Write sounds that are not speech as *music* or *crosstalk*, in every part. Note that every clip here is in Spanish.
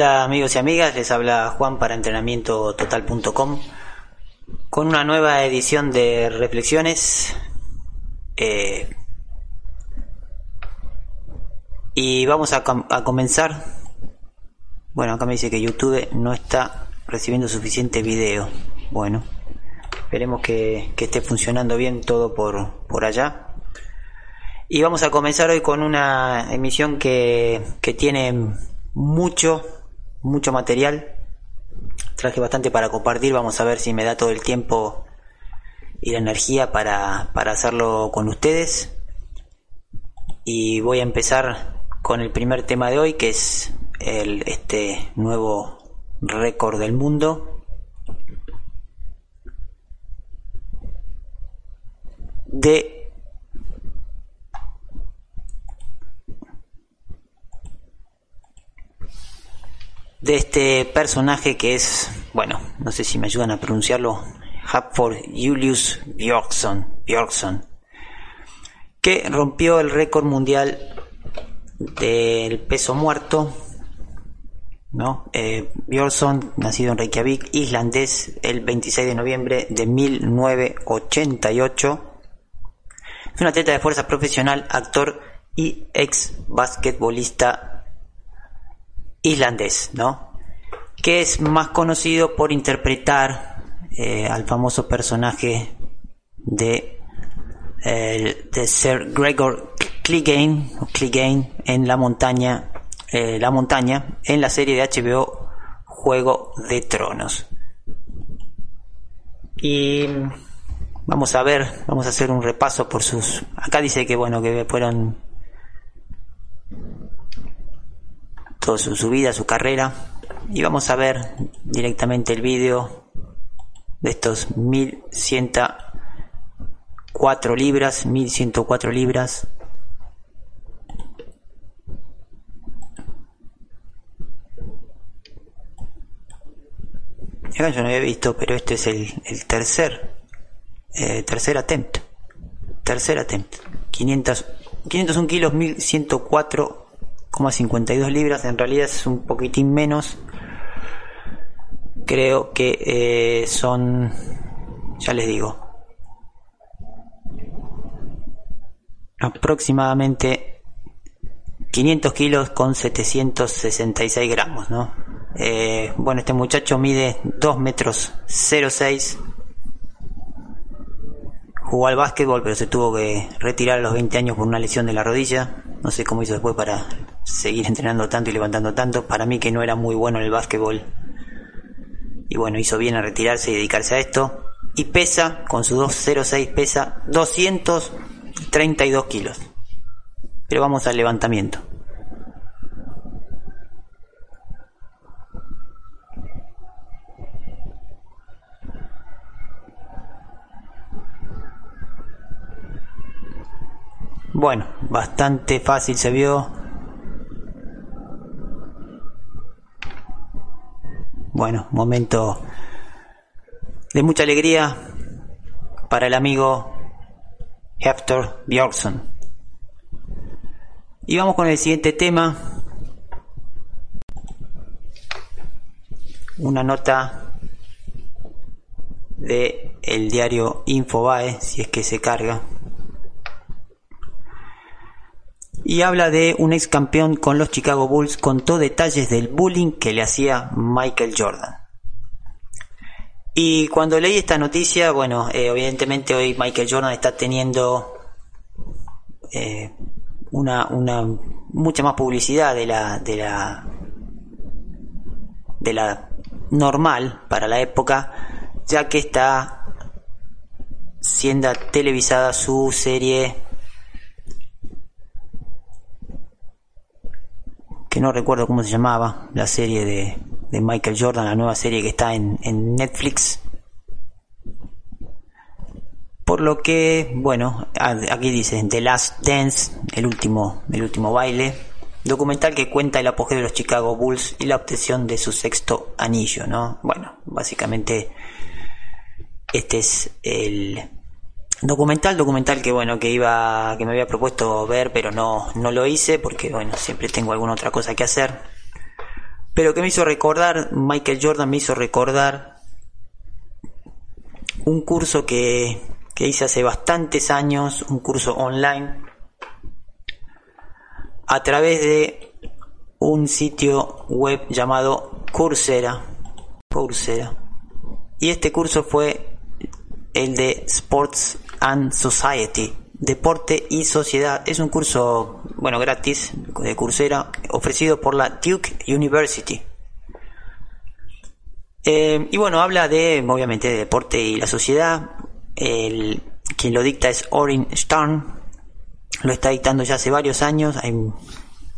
Hola amigos y amigas, les habla Juan para entrenamientototal.com con una nueva edición de reflexiones. Eh, y vamos a, comenzar. Bueno, acá me dice que YouTube no está recibiendo suficiente video. Bueno, esperemos que, que esté funcionando bien todo por, por allá. Y vamos a comenzar hoy con una emisión que, que tiene mucho, mucho material. Traje bastante para compartir. Vamos a ver si me da todo el tiempo y la energía para, para hacerlo con ustedes. Y voy a empezar con el primer tema de hoy, que es el, este nuevo récord del mundo. De de este personaje que es, bueno, no sé si me ayudan a pronunciarlo, Hapford Julius Björkson, Björkson, que rompió el récord mundial del peso muerto, ¿no? Eh, Björkson, nacido en Reykjavik, islandés, el 26 de noviembre de 1988, es un atleta de fuerza profesional, actor y ex basquetbolista islandés, ¿no? Que es más conocido por interpretar eh, al famoso personaje de, de Sir Gregor Clegane en la montaña, eh, la montaña, en la serie de HBO Juego de Tronos. Y vamos a ver, vamos a hacer un repaso por sus. Acá dice que bueno que fueron toda su, vida, su carrera. Y vamos a ver directamente el vídeo de estos 1104 libras, 1104 libras. Yo no había visto, pero este es el, el tercer, eh, tercer attempt. Tercer attempt. 500, 501 kilos, 1104 52 libras, en realidad es un poquitín menos. Creo que eh, son, ya les digo, aproximadamente 500 kilos con 766 gramos, ¿no? Eh, bueno, este muchacho mide 2 metros 06. Jugó al básquetbol, pero se tuvo que retirar a los 20 años por una lesión de la rodilla. No sé cómo hizo después para seguir entrenando tanto y levantando tanto. Para mí que no era muy bueno en el básquetbol. Y bueno, hizo bien a retirarse y dedicarse a esto. Y pesa, con su 206 pesa 232 kilos. Pero vamos al levantamiento. Bueno, bastante fácil se vio. Bueno, momento de mucha alegría para el amigo Hector Bjorkson. Y vamos con el siguiente tema. Una nota de el diario Infobae, si es que se carga y habla de un ex campeón con los Chicago Bulls, contó detalles del bullying que le hacía Michael Jordan. Y cuando leí esta noticia, bueno, eh, evidentemente hoy Michael Jordan está teniendo eh, una, una mucha más publicidad de la de la de la normal para la época, ya que está siendo televisada su serie que no recuerdo cómo se llamaba, la serie de, Michael Jordan, la nueva serie que está en, en, Netflix. Por lo que, bueno, aquí dice The Last Dance, el último, el último baile, documental que cuenta el apogeo de los Chicago Bulls y la obtención de su sexto anillo, ¿no? Bueno, básicamente este es el, Documental, documental que bueno, que iba, que me había propuesto ver, pero no, no lo hice porque bueno, siempre tengo alguna otra cosa que hacer. Pero que me hizo recordar, Michael Jordan me hizo recordar un curso que, que hice hace bastantes años, un curso online, a través de un sitio web llamado Coursera. Coursera. Y este curso fue el de Sports and Society, Deporte y Sociedad. Es un curso, bueno, gratis de Coursera, ofrecido por la Duke University. Eh, y bueno, habla de, obviamente, de deporte y la sociedad. El, quien lo dicta es Orin Stern. Lo está dictando ya hace varios años. Hay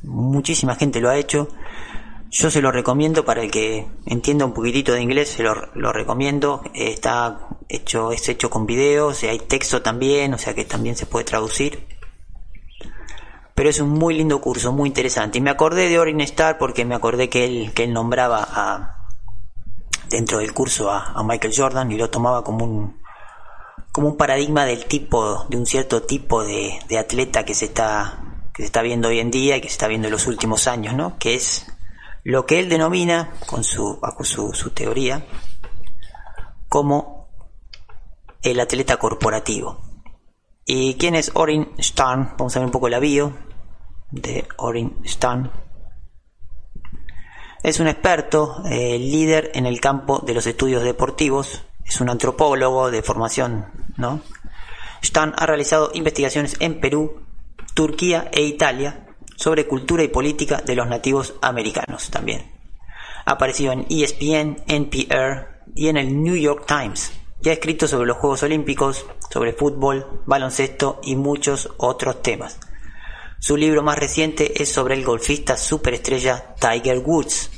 muchísima gente lo ha hecho. Yo se lo recomiendo para el que entienda un poquitito de inglés, se lo, lo recomiendo. Está hecho, es hecho con videos, hay texto también, o sea que también se puede traducir. Pero es un muy lindo curso, muy interesante. Y me acordé de Orin Star porque me acordé que él, que él nombraba a, dentro del curso a, Michael Jordan y lo tomaba como un, como un paradigma del tipo, de un cierto tipo de, de atleta que se está que se está viendo hoy en día y que se está viendo en los últimos años, ¿no? Que es lo que él denomina, con su, su, su teoría, como el atleta corporativo. ¿Y quién es Orin Stern? Vamos a ver un poco la bio de Orin Stern. Es un experto, eh, líder en el campo de los estudios deportivos, es un antropólogo de formación, ¿no? Stern ha realizado investigaciones en Perú, Turquía e Italia sobre cultura y política de los nativos americanos también. Apareció en ESPN, NPR y en el New York Times. Ya ha escrito sobre los Juegos Olímpicos, sobre fútbol, baloncesto y muchos otros temas. Su libro más reciente es sobre el golfista superestrella Tiger Woods.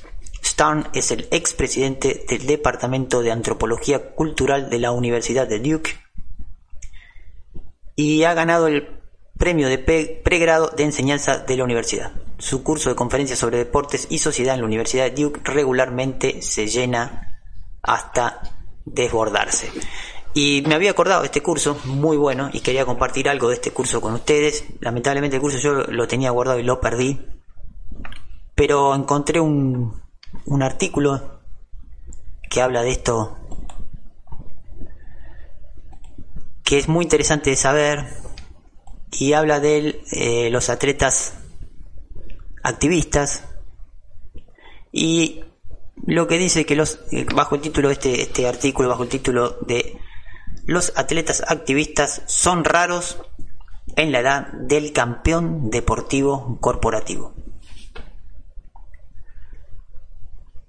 Stern es el expresidente del Departamento de Antropología Cultural de la Universidad de Duke y ha ganado el premio de pregrado de enseñanza de la universidad. Su curso de conferencias sobre deportes y sociedad en la Universidad de Duke regularmente se llena hasta desbordarse. Y me había acordado de este curso, muy bueno, y quería compartir algo de este curso con ustedes. Lamentablemente el curso yo lo tenía guardado y lo perdí. Pero encontré un, un artículo que habla de esto, que es muy interesante de saber, y habla de eh, los atletas activistas y lo que dice que los eh, bajo el título este, este artículo bajo el título de los atletas activistas son raros en la edad del campeón deportivo corporativo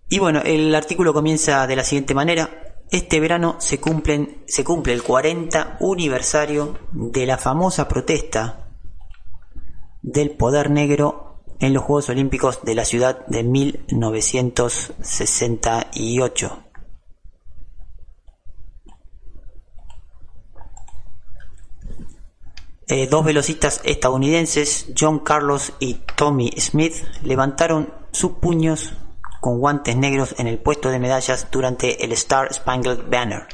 y bueno el artículo comienza de la siguiente manera. Este verano se, cumplen, se cumple el 40 aniversario de la famosa protesta del poder negro en los Juegos Olímpicos de la ciudad de 1968. Eh, dos velocistas estadounidenses, John Carlos y Tommy Smith, levantaron sus puños con guantes negros en el puesto de medallas durante el Star Spangled Banner.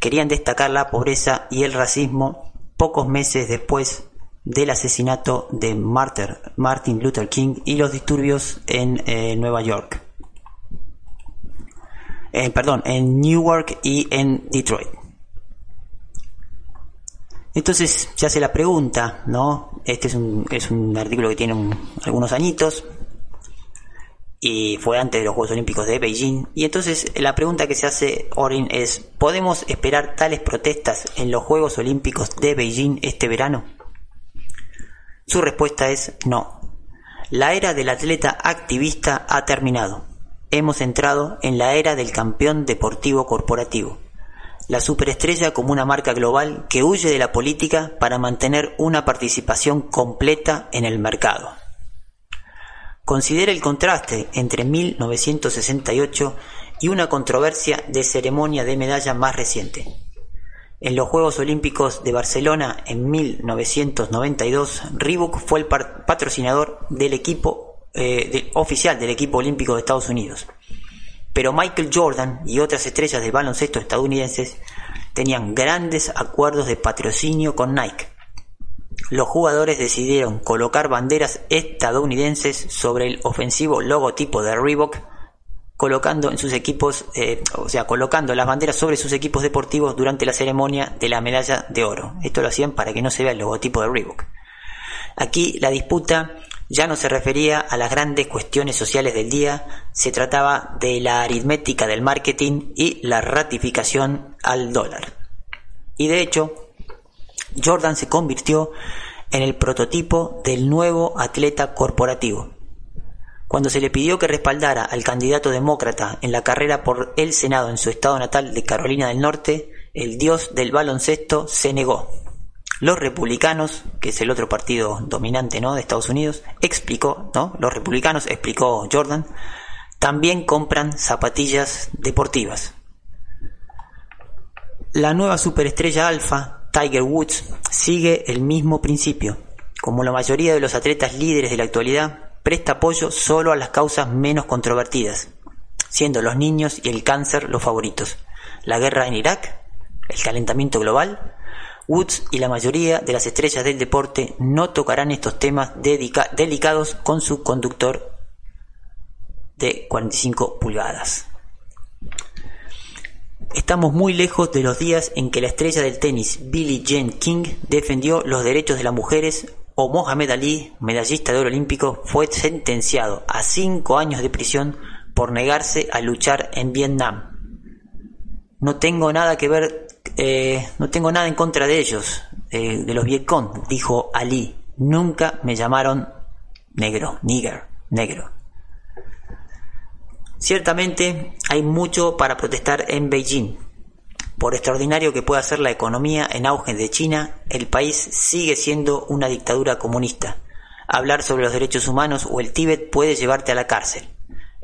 Querían destacar la pobreza y el racismo pocos meses después del asesinato de Martin Luther King y los disturbios en eh, Nueva York. Eh, perdón, en Newark y en Detroit. Entonces se hace la pregunta, ¿no? Este es un, es un artículo que tiene algunos añitos, y fue antes de los Juegos Olímpicos de Beijing. Y entonces la pregunta que se hace Orin es, ¿podemos esperar tales protestas en los Juegos Olímpicos de Beijing este verano? Su respuesta es no. La era del atleta activista ha terminado. Hemos entrado en la era del campeón deportivo corporativo. La superestrella como una marca global que huye de la política para mantener una participación completa en el mercado. Considera el contraste entre 1968 y una controversia de ceremonia de medalla más reciente. En los Juegos Olímpicos de Barcelona en 1992, Reebok fue el patrocinador del equipo eh, oficial del equipo olímpico de Estados Unidos. Pero Michael Jordan y otras estrellas del baloncesto estadounidenses tenían grandes acuerdos de patrocinio con Nike los jugadores decidieron colocar banderas estadounidenses sobre el ofensivo logotipo de Reebok colocando en sus equipos, eh, o sea, colocando las banderas sobre sus equipos deportivos durante la ceremonia de la medalla de oro. Esto lo hacían para que no se vea el logotipo de Reebok. Aquí la disputa ya no se refería a las grandes cuestiones sociales del día, se trataba de la aritmética del marketing y la ratificación al dólar. Y de hecho, Jordan se convirtió en el prototipo del nuevo atleta corporativo. Cuando se le pidió que respaldara al candidato demócrata en la carrera por el Senado en su estado natal de Carolina del Norte, el dios del baloncesto se negó. Los republicanos, que es el otro partido dominante ¿no? de Estados Unidos, explicó, ¿no? Los republicanos, explicó Jordan, también compran zapatillas deportivas. La nueva superestrella alfa, Tiger Woods, sigue el mismo principio. Como la mayoría de los atletas líderes de la actualidad, presta apoyo solo a las causas menos controvertidas, siendo los niños y el cáncer los favoritos. La guerra en Irak, el calentamiento global, Woods y la mayoría de las estrellas del deporte no tocarán estos temas delicados con su conductor de 45 pulgadas. Estamos muy lejos de los días en que la estrella del tenis Billie Jean King defendió los derechos de las mujeres o Mohamed Ali, medallista de oro olímpico, fue sentenciado a cinco años de prisión por negarse a luchar en Vietnam. No tengo nada que ver, eh, no tengo nada en contra de ellos, eh, de los Vietcong, dijo Ali. Nunca me llamaron negro, nigger, negro. Ciertamente hay mucho para protestar en Beijing, por extraordinario que pueda ser la economía en auge de China, el país sigue siendo una dictadura comunista. Hablar sobre los derechos humanos o el Tíbet puede llevarte a la cárcel.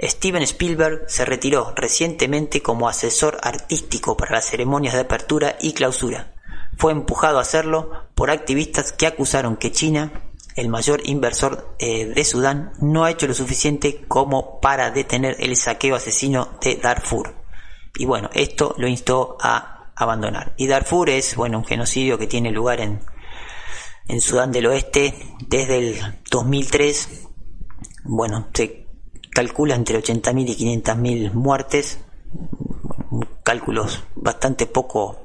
Steven Spielberg se retiró recientemente como asesor artístico para las ceremonias de apertura y clausura. Fue empujado a hacerlo por activistas que acusaron que China, el mayor inversor eh, de Sudán, no ha hecho lo suficiente como para detener el saqueo asesino de Darfur y bueno, esto lo instó a abandonar. Y Darfur es, bueno, un genocidio que tiene lugar en, en Sudán del Oeste desde el 2003. Bueno, se calcula entre 80.000 y 500.000 muertes, cálculos bastante poco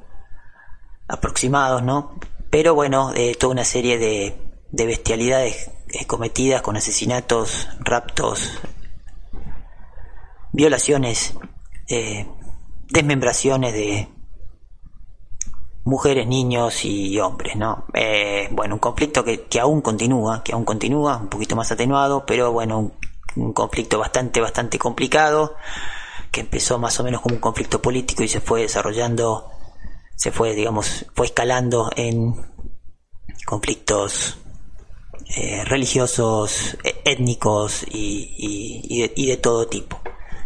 aproximados, ¿no? Pero bueno, eh, toda una serie de, de bestialidades cometidas con asesinatos, raptos, violaciones, eh, desmembraciones de mujeres, niños y hombres, ¿no? Eh, bueno, un conflicto que, aún continúa, que aún continúa, un poquito más atenuado, pero bueno, un, conflicto bastante, bastante complicado, que empezó más o menos como un conflicto político y se fue desarrollando, se fue, digamos, fue escalando en conflictos eh, religiosos, e, étnicos y, y de todo tipo.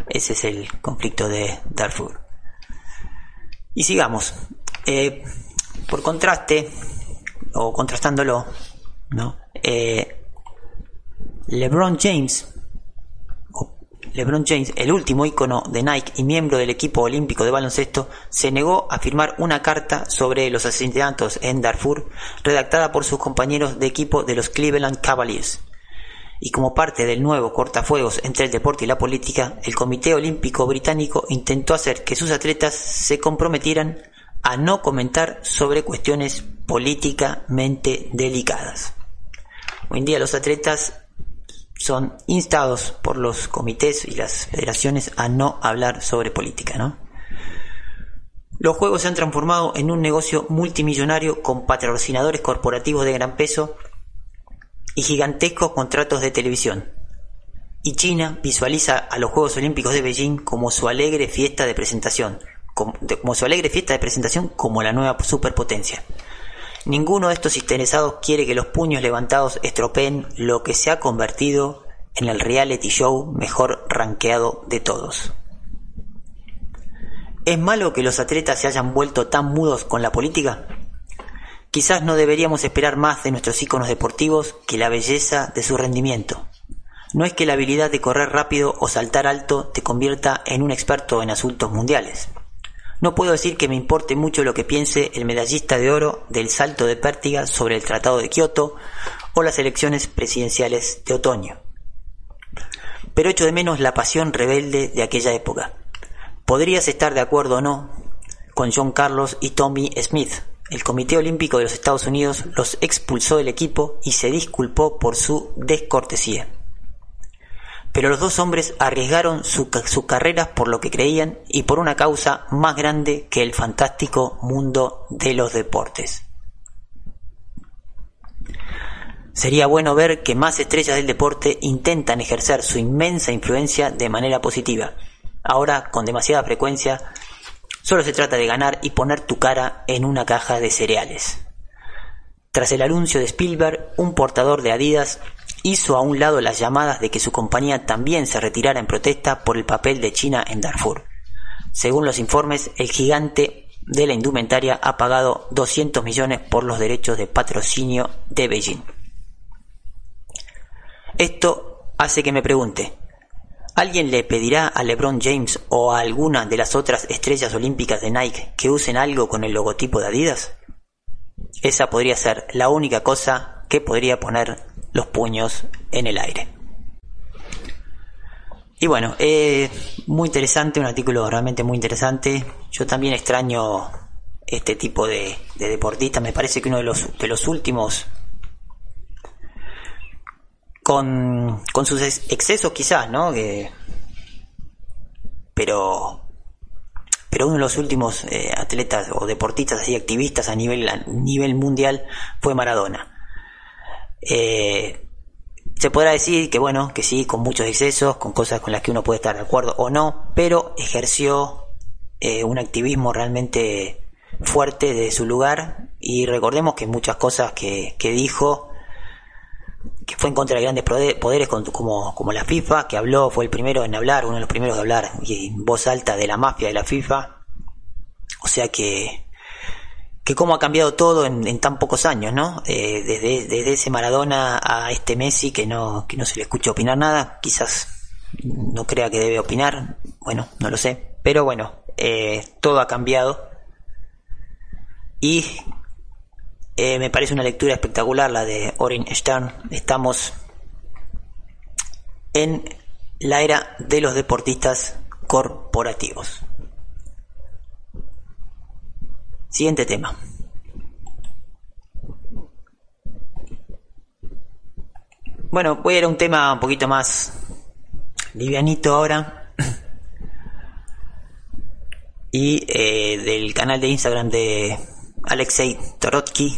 Ese es el conflicto de Darfur. Y sigamos. Eh, por contraste, o contrastándolo, ¿no? Eh, LeBron James, LeBron James, el último ícono de Nike y miembro del equipo olímpico de baloncesto, se negó a firmar una carta sobre los asesinatos en Darfur, redactada por sus compañeros de equipo de los Cleveland Cavaliers y como parte del nuevo cortafuegos entre el deporte y la política, el Comité Olímpico Británico intentó hacer que sus atletas se comprometieran a no comentar sobre cuestiones políticamente delicadas. Hoy en día los atletas son instados por los comités y las federaciones a no hablar sobre política, ¿no? Los juegos se han transformado en un negocio multimillonario con patrocinadores corporativos de gran peso y gigantescos contratos de televisión. Y China visualiza a los Juegos Olímpicos de Beijing como su alegre fiesta de presentación, como, su alegre fiesta de presentación como la nueva superpotencia. Ninguno de estos interesados quiere que los puños levantados estropeen lo que se ha convertido en el reality show mejor rankeado de todos. ¿Es malo que los atletas se hayan vuelto tan mudos con la política? Quizás no deberíamos esperar más de nuestros íconos deportivos que la belleza de su rendimiento. No es que la habilidad de correr rápido o saltar alto te convierta en un experto en asuntos mundiales. No puedo decir que me importe mucho lo que piense el medallista de oro del salto de pértiga sobre el Tratado de Kioto o las elecciones presidenciales de otoño. pero echo de menos la pasión rebelde de aquella época. Podrías estar de acuerdo o no con John Carlos y Tommy Smith. El Comité Olímpico de los Estados Unidos los expulsó del equipo y se disculpó por su descortesía. Pero los dos hombres arriesgaron sus carreras por lo que creían y por una causa más grande que el fantástico mundo de los deportes. Sería bueno ver que más estrellas del deporte intentan ejercer su inmensa influencia de manera positiva. Ahora, con demasiada frecuencia, solo se trata de ganar y poner tu cara en una caja de cereales. Tras el anuncio de Spielberg, un portador de Adidas hizo a un lado las llamadas de que su compañía también se retirara en protesta por el papel de China en Darfur. Según los informes, el gigante de la indumentaria ha pagado 200 millones por los derechos de patrocinio de Beijing. Esto hace que me pregunte, ¿alguien le pedirá a LeBron James o a alguna de las otras estrellas olímpicas de Nike que usen algo con el logotipo de Adidas? Esa podría ser la única cosa que podría poner los puños en el aire. Y bueno, eh, muy interesante, un artículo realmente muy interesante. Yo también extraño este tipo de, de deportistas. Me parece que uno de los, de los últimos con, con sus excesos quizás, ¿no? pero pero uno de los últimos eh, atletas o deportistas así activistas a nivel a nivel mundial fue Maradona. Eh, se podrá decir que bueno, que sí, con muchos excesos, con cosas con las que uno puede estar de acuerdo o no, pero ejerció eh, un activismo realmente fuerte de su lugar y recordemos que muchas cosas que, que dijo que fue en contra de grandes poderes como, como la FIFA, que habló, fue el primero en hablar, uno de los primeros de hablar en voz alta de la mafia de la FIFA. O sea que, que cómo ha cambiado todo en, tan pocos años, ¿no? Eh, desde, desde ese Maradona a este Messi que no, que no se le escucha opinar nada, quizás no crea que debe opinar, bueno, no lo sé, pero bueno, eh, todo ha cambiado. Y eh, me parece una lectura espectacular la de Orin Stern. Estamos en la era de los deportistas corporativos. Siguiente tema. Bueno, voy a ir a un tema un poquito más livianito ahora. *clears throat* Y eh, del canal de Instagram de Alexei Torotsky.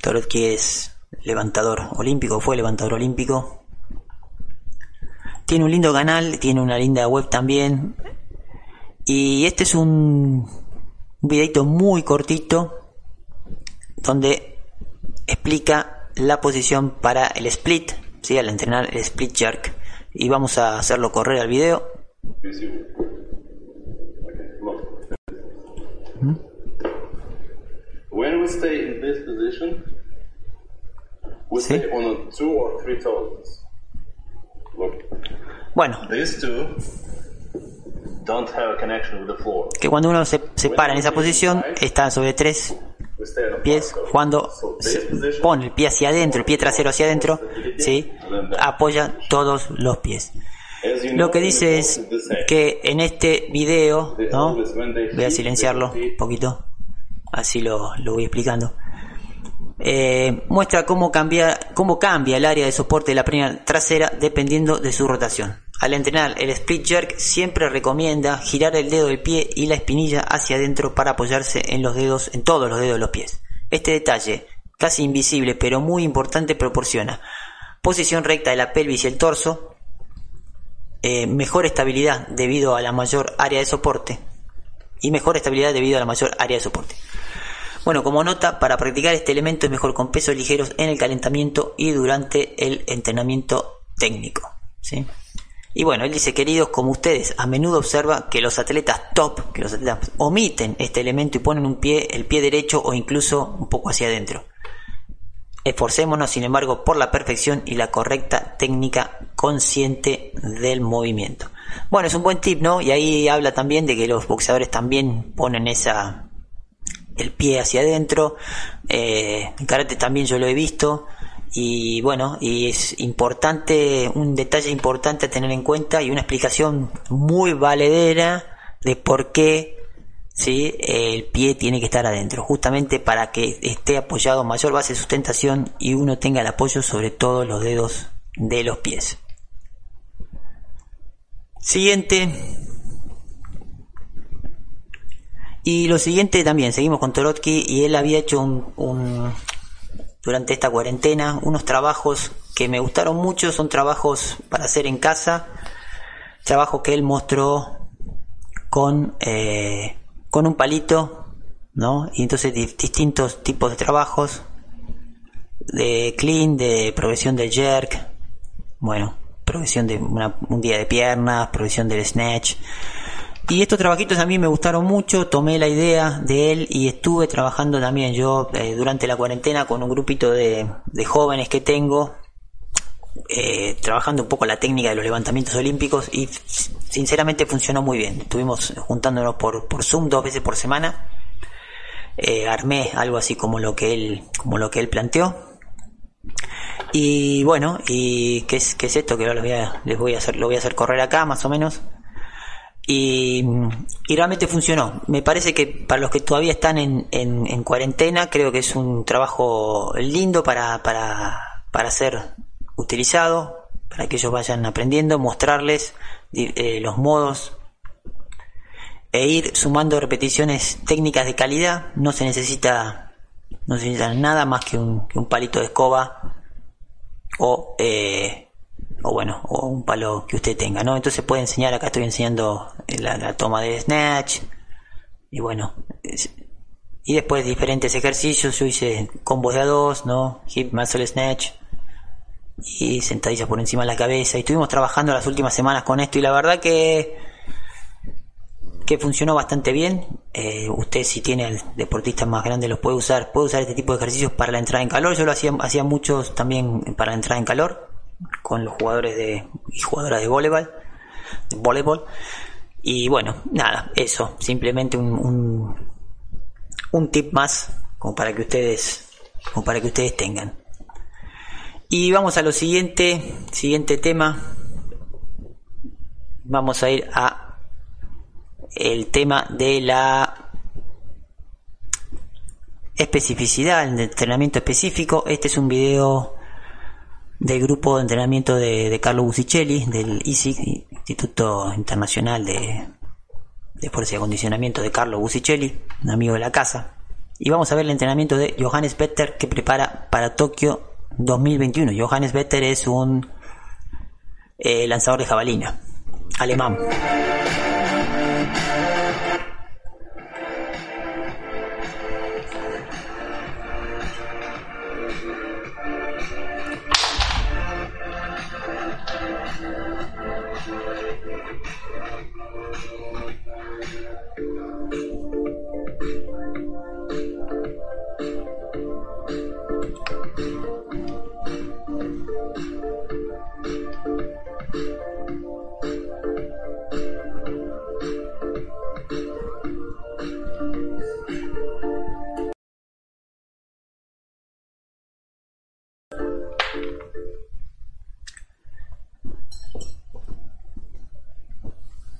Torotsky es levantador olímpico, fue levantador olímpico. Tiene un lindo canal, tiene una linda web también. Y este es un, un videito muy cortito donde explica la posición para el split, ¿sí? al entrenar el split jerk. Y vamos a hacerlo correr al video. When we stay in this position, we ¿Sí? stay on a two or three toes. Look. Bueno. These two don't have a connection with the floor. Que cuando uno se, se para en esa posición, está sobre tres pies. Cuando se pone el pie hacia adentro, el pie trasero hacia adentro, ¿sí? apoya todos los pies. Lo que dice es que en este video, ¿no? voy a silenciarlo un poquito así lo, voy explicando. Eh, muestra cómo cambia, cómo cambia el área de soporte de la primera trasera dependiendo de su rotación. Al entrenar el split jerk siempre recomienda girar el dedo del pie y la espinilla hacia adentro para apoyarse en los dedos, en todos los dedos de los pies. Este detalle, casi invisible pero muy importante, proporciona posición recta de la pelvis y el torso, eh, mejor estabilidad debido a la mayor área de soporte y mejor estabilidad debido a la mayor área de soporte. Bueno, como nota, para practicar este elemento es mejor con pesos ligeros en el calentamiento y durante el entrenamiento técnico. ¿sí? Y bueno, él dice, queridos, como ustedes, a menudo observa que los atletas top, que los atletas omiten este elemento y ponen un pie, el pie derecho o incluso un poco hacia adentro. Esforcémonos, sin embargo, por la perfección y la correcta técnica consciente del movimiento. Bueno, es un buen tip, ¿no? Y ahí habla también de que los boxeadores también ponen esa, el pie hacia adentro. Eh, en karate también yo lo he visto. y bueno, y es importante, un detalle importante a tener en cuenta y una explicación muy valedera de por qué el pie tiene que estar adentro, justamente para que esté apoyado mayor base de sustentación y uno tenga el apoyo sobre todos los dedos de los pies. Siguiente. Y lo siguiente también, seguimos con Torotsky y él había hecho un, durante esta cuarentena unos trabajos que me gustaron mucho, son trabajos para hacer en casa, trabajos que él mostró con, eh, con un palito, ¿no? Y entonces distintos tipos de trabajos, de clean, de progresión del jerk, bueno, progresión de un día de piernas, progresión del snatch. Y estos trabajitos a mí me gustaron mucho, tomé la idea de él y estuve trabajando también yo eh, durante la cuarentena con un grupito de, jóvenes que tengo, eh, trabajando un poco la técnica de los levantamientos olímpicos y sinceramente funcionó muy bien. Estuvimos juntándonos por, por Zoom dos veces por semana. Eh, armé algo así como lo que él, como lo que él planteó y bueno, ¿y qué es, qué es esto que ahora les voy, a, hacer? Lo voy a hacer correr acá más o menos. Y, realmente funcionó. Me parece que para los que todavía están en, en, cuarentena, creo que es un trabajo lindo para, para, para ser utilizado, para que ellos vayan aprendiendo, mostrarles eh, los modos e ir sumando repeticiones técnicas de calidad. No se necesita, no se necesita nada más que un, que un palito de escoba o, eh, o bueno, o un palo que usted tenga, ¿no? Entonces puede enseñar, acá estoy enseñando la, toma de snatch y bueno, y después diferentes ejercicios, yo hice combos de a dos, ¿no? Hip muscle snatch y sentadillas por encima de la cabeza y estuvimos trabajando las últimas semanas con esto y la verdad que funcionó bastante bien. Eh, usted si tiene deportistas más grandes los puede usar, puede usar este tipo de ejercicios para la entrada en calor. Yo lo hacía, hacía muchos también para la entrada en calor con los jugadores de y jugadoras de voleibol, de voleibol. Y bueno, nada, eso, simplemente un, un, un tip más como para que ustedes como para que ustedes tengan. Y vamos a lo siguiente, siguiente tema. Vamos a ir a el tema de la especificidad, el entrenamiento específico. Este es un video del grupo de entrenamiento de, Carlo Busicelli, del ISIC, Instituto Internacional de, de Fuerza y Acondicionamiento de Carlo Busicelli, un amigo de la casa. Y vamos a ver el entrenamiento de Johannes Vetter que prepara para Tokio 2021. Johannes Vetter es un eh, lanzador de jabalina alemán.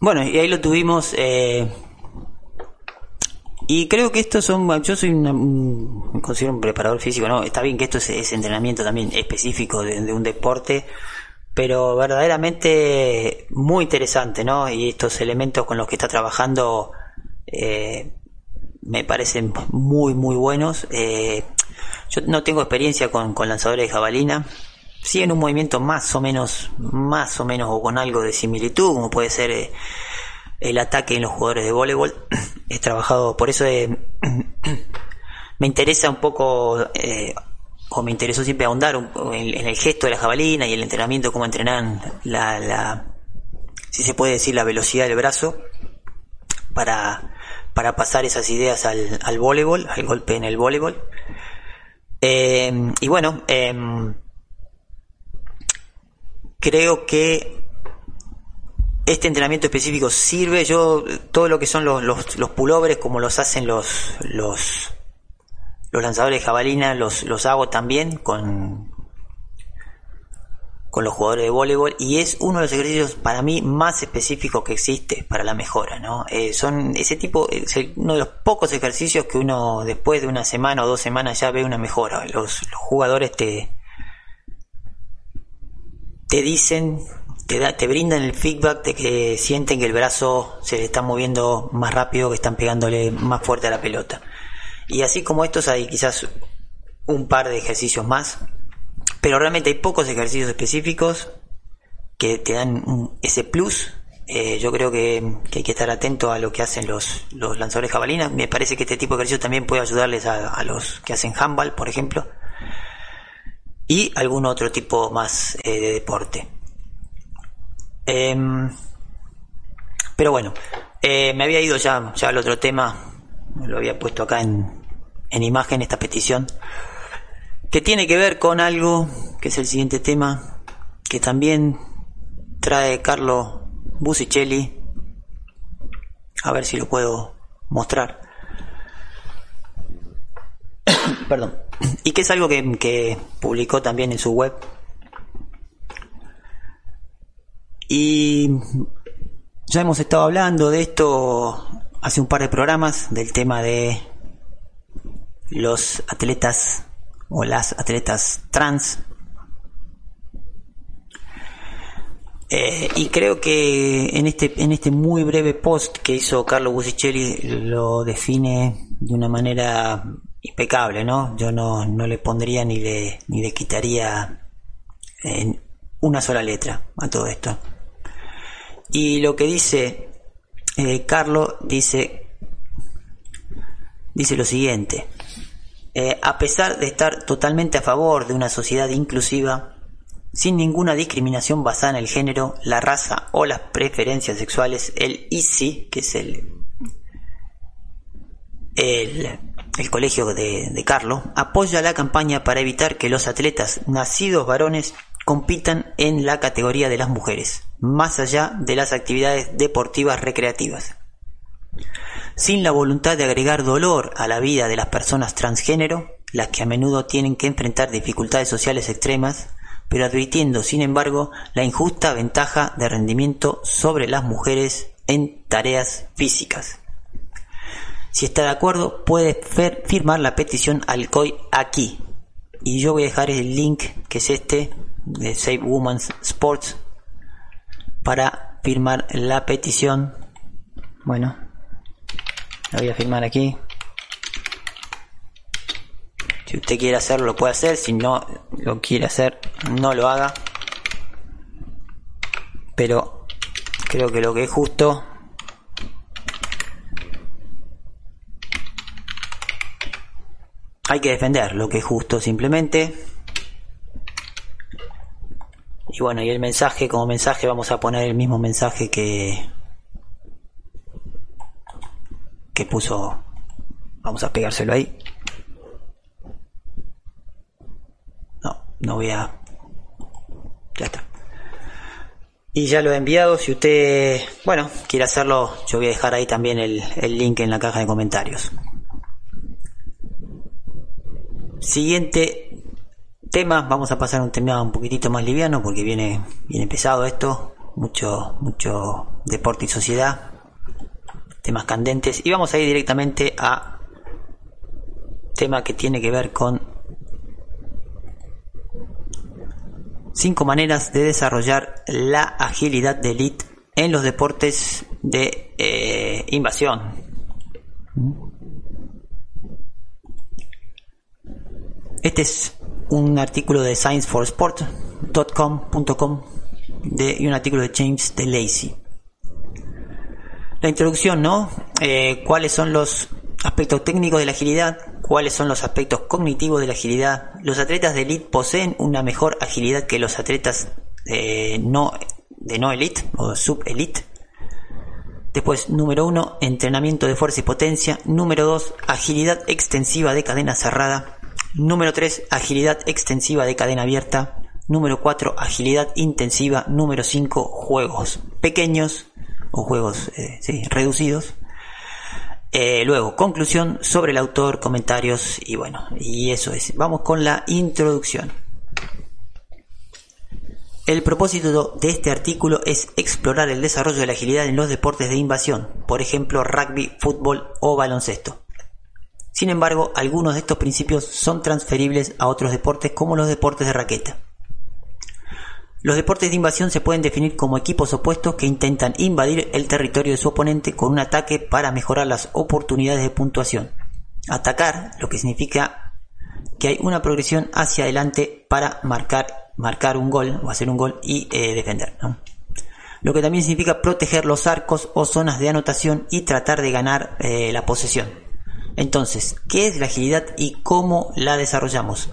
Bueno, y ahí lo tuvimos. Eh, y creo que estos son. Yo soy un, me considero un preparador físico, ¿no? Está bien que esto es, entrenamiento también específico de, un deporte, pero verdaderamente muy interesante, ¿no? Y estos elementos con los que está trabajando eh, me parecen muy, muy buenos. Eh, yo no tengo experiencia con, con lanzadores de jabalina, sí en un movimiento más o menos, más o menos o con algo de similitud, como puede ser eh, el ataque en los jugadores de voleibol. *clears throat* He trabajado, por eso *clears throat* me interesa un poco, eh, o me interesó siempre ahondar en, el gesto de la jabalina y el entrenamiento, cómo entrenan la, la, si se puede decir, la velocidad del brazo para, para pasar esas ideas al, al voleibol, al golpe en el voleibol. Eh, y bueno, creo que este entrenamiento específico sirve. Yo, todo lo que son los, los, los pullovers, como los hacen los, los, los lanzadores de jabalina, los, los hago también con, con los jugadores de voleibol y es uno de los ejercicios para mí más específicos que existe para la mejora, ¿no? Eh, son ese tipo, es uno de los pocos ejercicios que uno después de una semana o dos semanas ya ve una mejora. Los, jugadores te, te dicen, te, da, te brindan el feedback de que sienten que el brazo se le está moviendo más rápido, que están pegándole más fuerte a la pelota. Y así como estos hay quizás un par de ejercicios más pero realmente hay pocos ejercicios específicos que te dan ese plus. Eh, yo creo que, hay que estar atento a lo que hacen los, los lanzadores jabalinas. Me parece que este tipo de ejercicio también puede ayudarles a, los que hacen handball, por ejemplo, y algún otro tipo más eh, de deporte. Em, pero bueno, eh, me había ido ya, ya al otro tema, lo había puesto acá en, en imagen esta petición que tiene que ver con algo que es el siguiente tema, que también trae Carlo Busicelli. A ver si lo puedo mostrar. *coughs* Perdón. Y que es algo que, que publicó también en su web. Y ya hemos estado hablando de esto hace un par de programas, del tema de los atletas o las atletas trans. Eh, y creo que en este, en este muy breve post que hizo Carlo Busicelli lo define de una manera impecable, ¿no? Yo no, no le pondría ni le, ni le quitaría en una sola letra a todo esto. Y lo que dice eh, Carlo dice, dice lo siguiente. Eh, a pesar de estar totalmente a favor de una sociedad inclusiva, sin ninguna discriminación basada en el género, la raza o las preferencias sexuales, el ICI, que es el, el, colegio de, de Carlos, apoya la campaña para evitar que los atletas nacidos varones compitan en la categoría de las mujeres, más allá de las actividades deportivas recreativas sin la voluntad de agregar dolor a la vida de las personas transgénero, las que a menudo tienen que enfrentar dificultades sociales extremas, pero advirtiendo, sin embargo, la injusta ventaja de rendimiento sobre las mujeres en tareas físicas. Si está de acuerdo, puede firmar la petición al COI aquí. Y yo voy a dejar el link, que es este, de Save Women's Sports, para firmar la petición. Bueno, lo voy a firmar aquí. Si usted quiere hacerlo, lo puede hacer. Si no lo quiere hacer, no lo haga. Pero creo que lo que es justo hay que defender lo que es justo simplemente. Y bueno, y el mensaje, como mensaje vamos a poner el mismo mensaje que que puso, vamos a pegárselo ahí. No, no voy a, ya está. Y ya lo he enviado, si usted, bueno, quiere hacerlo, yo voy a dejar ahí también el, el link en la caja de comentarios. Siguiente tema, vamos a pasar a un tema un poquitito más liviano porque viene, viene pesado esto, mucho, mucho deporte y sociedad. Temas candentes. Y vamos a ir directamente a tema que tiene que ver con cinco maneras de desarrollar la agilidad de elite en los deportes de eh, invasión. Este es un artículo de scienceforsport.com.com y un artículo de James de Lacey la introducción, ¿no? Eh, ¿Cuáles son los aspectos técnicos de la agilidad? ¿Cuáles son los aspectos cognitivos de la agilidad? Los atletas de elite poseen una mejor agilidad que los atletas eh, no, de no elite o sub-elite. Después, número uno, entrenamiento de fuerza y potencia. Número dos, agilidad extensiva de cadena cerrada. Número tres, agilidad extensiva de cadena abierta. Número cuatro, agilidad intensiva. Número cinco, juegos pequeños o juegos eh, reducidos. Eh, luego, conclusión sobre el autor, comentarios y bueno, y eso es. Vamos con la introducción. El propósito de este artículo es explorar el desarrollo de la agilidad en los deportes de invasión, por ejemplo rugby, fútbol o baloncesto. Sin embargo, algunos de estos principios son transferibles a otros deportes como los deportes de raqueta. Los deportes de invasión se pueden definir como equipos opuestos que intentan invadir el territorio de su oponente con un ataque para mejorar las oportunidades de puntuación. Atacar, lo que significa que hay una progresión hacia adelante para marcar, marcar un gol o hacer un gol y eh, defender. Lo que también significa proteger los arcos o zonas de anotación y tratar de ganar eh, la posesión. Entonces, ¿qué es la agilidad y cómo la desarrollamos?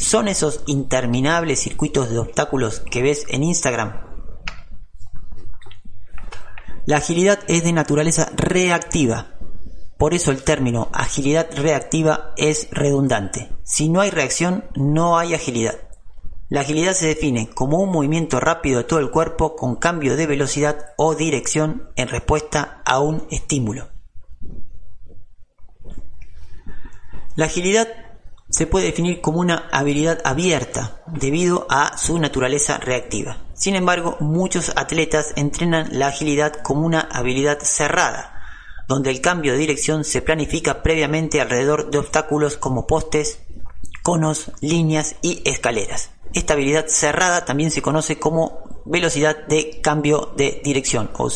son esos interminables circuitos de obstáculos que ves en Instagram. La agilidad es de naturaleza reactiva. Por eso el término agilidad reactiva es redundante. Si no hay reacción, no hay agilidad. La agilidad se define como un movimiento rápido de todo el cuerpo con cambio de velocidad o dirección en respuesta a un estímulo. La agilidad se puede definir como una habilidad abierta debido a su naturaleza reactiva. Sin embargo, muchos atletas entrenan la agilidad como una habilidad cerrada, donde el cambio de dirección se planifica previamente alrededor de obstáculos como postes, conos, líneas y escaleras. Esta habilidad cerrada también se conoce como velocidad de cambio de dirección o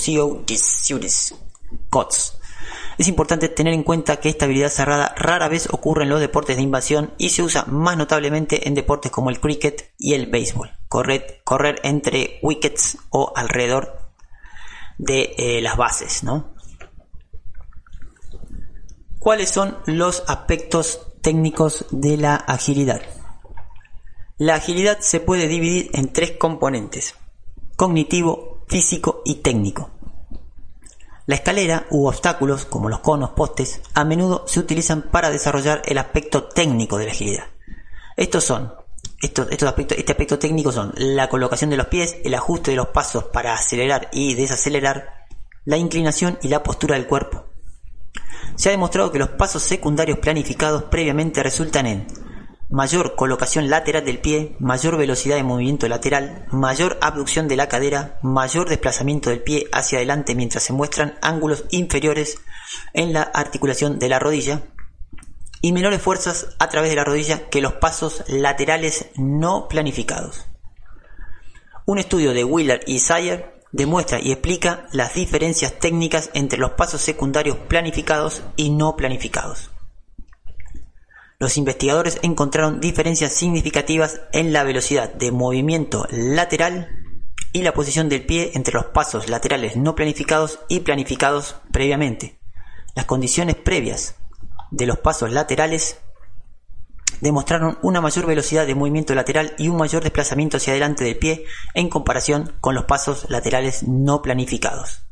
CODS. Es importante tener en cuenta que esta habilidad cerrada rara vez ocurre en los deportes de invasión y se usa más notablemente en deportes como el cricket y el béisbol. Correr, entre wickets o alrededor de eh, las bases. ¿Cuáles son los aspectos técnicos de la agilidad? La agilidad se puede dividir en tres componentes, cognitivo, físico y técnico. La escalera u obstáculos, como los conos, postes, a menudo se utilizan para desarrollar el aspecto técnico de la agilidad. Estos son, aspectos, este aspecto técnico son la colocación de los pies, el ajuste de los pasos para acelerar y desacelerar, la inclinación y la postura del cuerpo. Se ha demostrado que los pasos secundarios planificados previamente resultan en mayor colocación lateral del pie, mayor velocidad de movimiento lateral, mayor abducción de la cadera, mayor desplazamiento del pie hacia adelante mientras se muestran ángulos inferiores en la articulación de la rodilla y menores fuerzas a través de la rodilla que los pasos laterales no planificados. Un estudio de Wheeler y Sayer demuestra y explica las diferencias técnicas entre los pasos secundarios planificados y no planificados los investigadores encontraron diferencias significativas en la velocidad de movimiento lateral y la posición del pie entre los pasos laterales no planificados y planificados previamente. Las condiciones previas de los pasos laterales demostraron una mayor velocidad de movimiento lateral y un mayor desplazamiento hacia adelante del pie en comparación con los pasos laterales no planificados.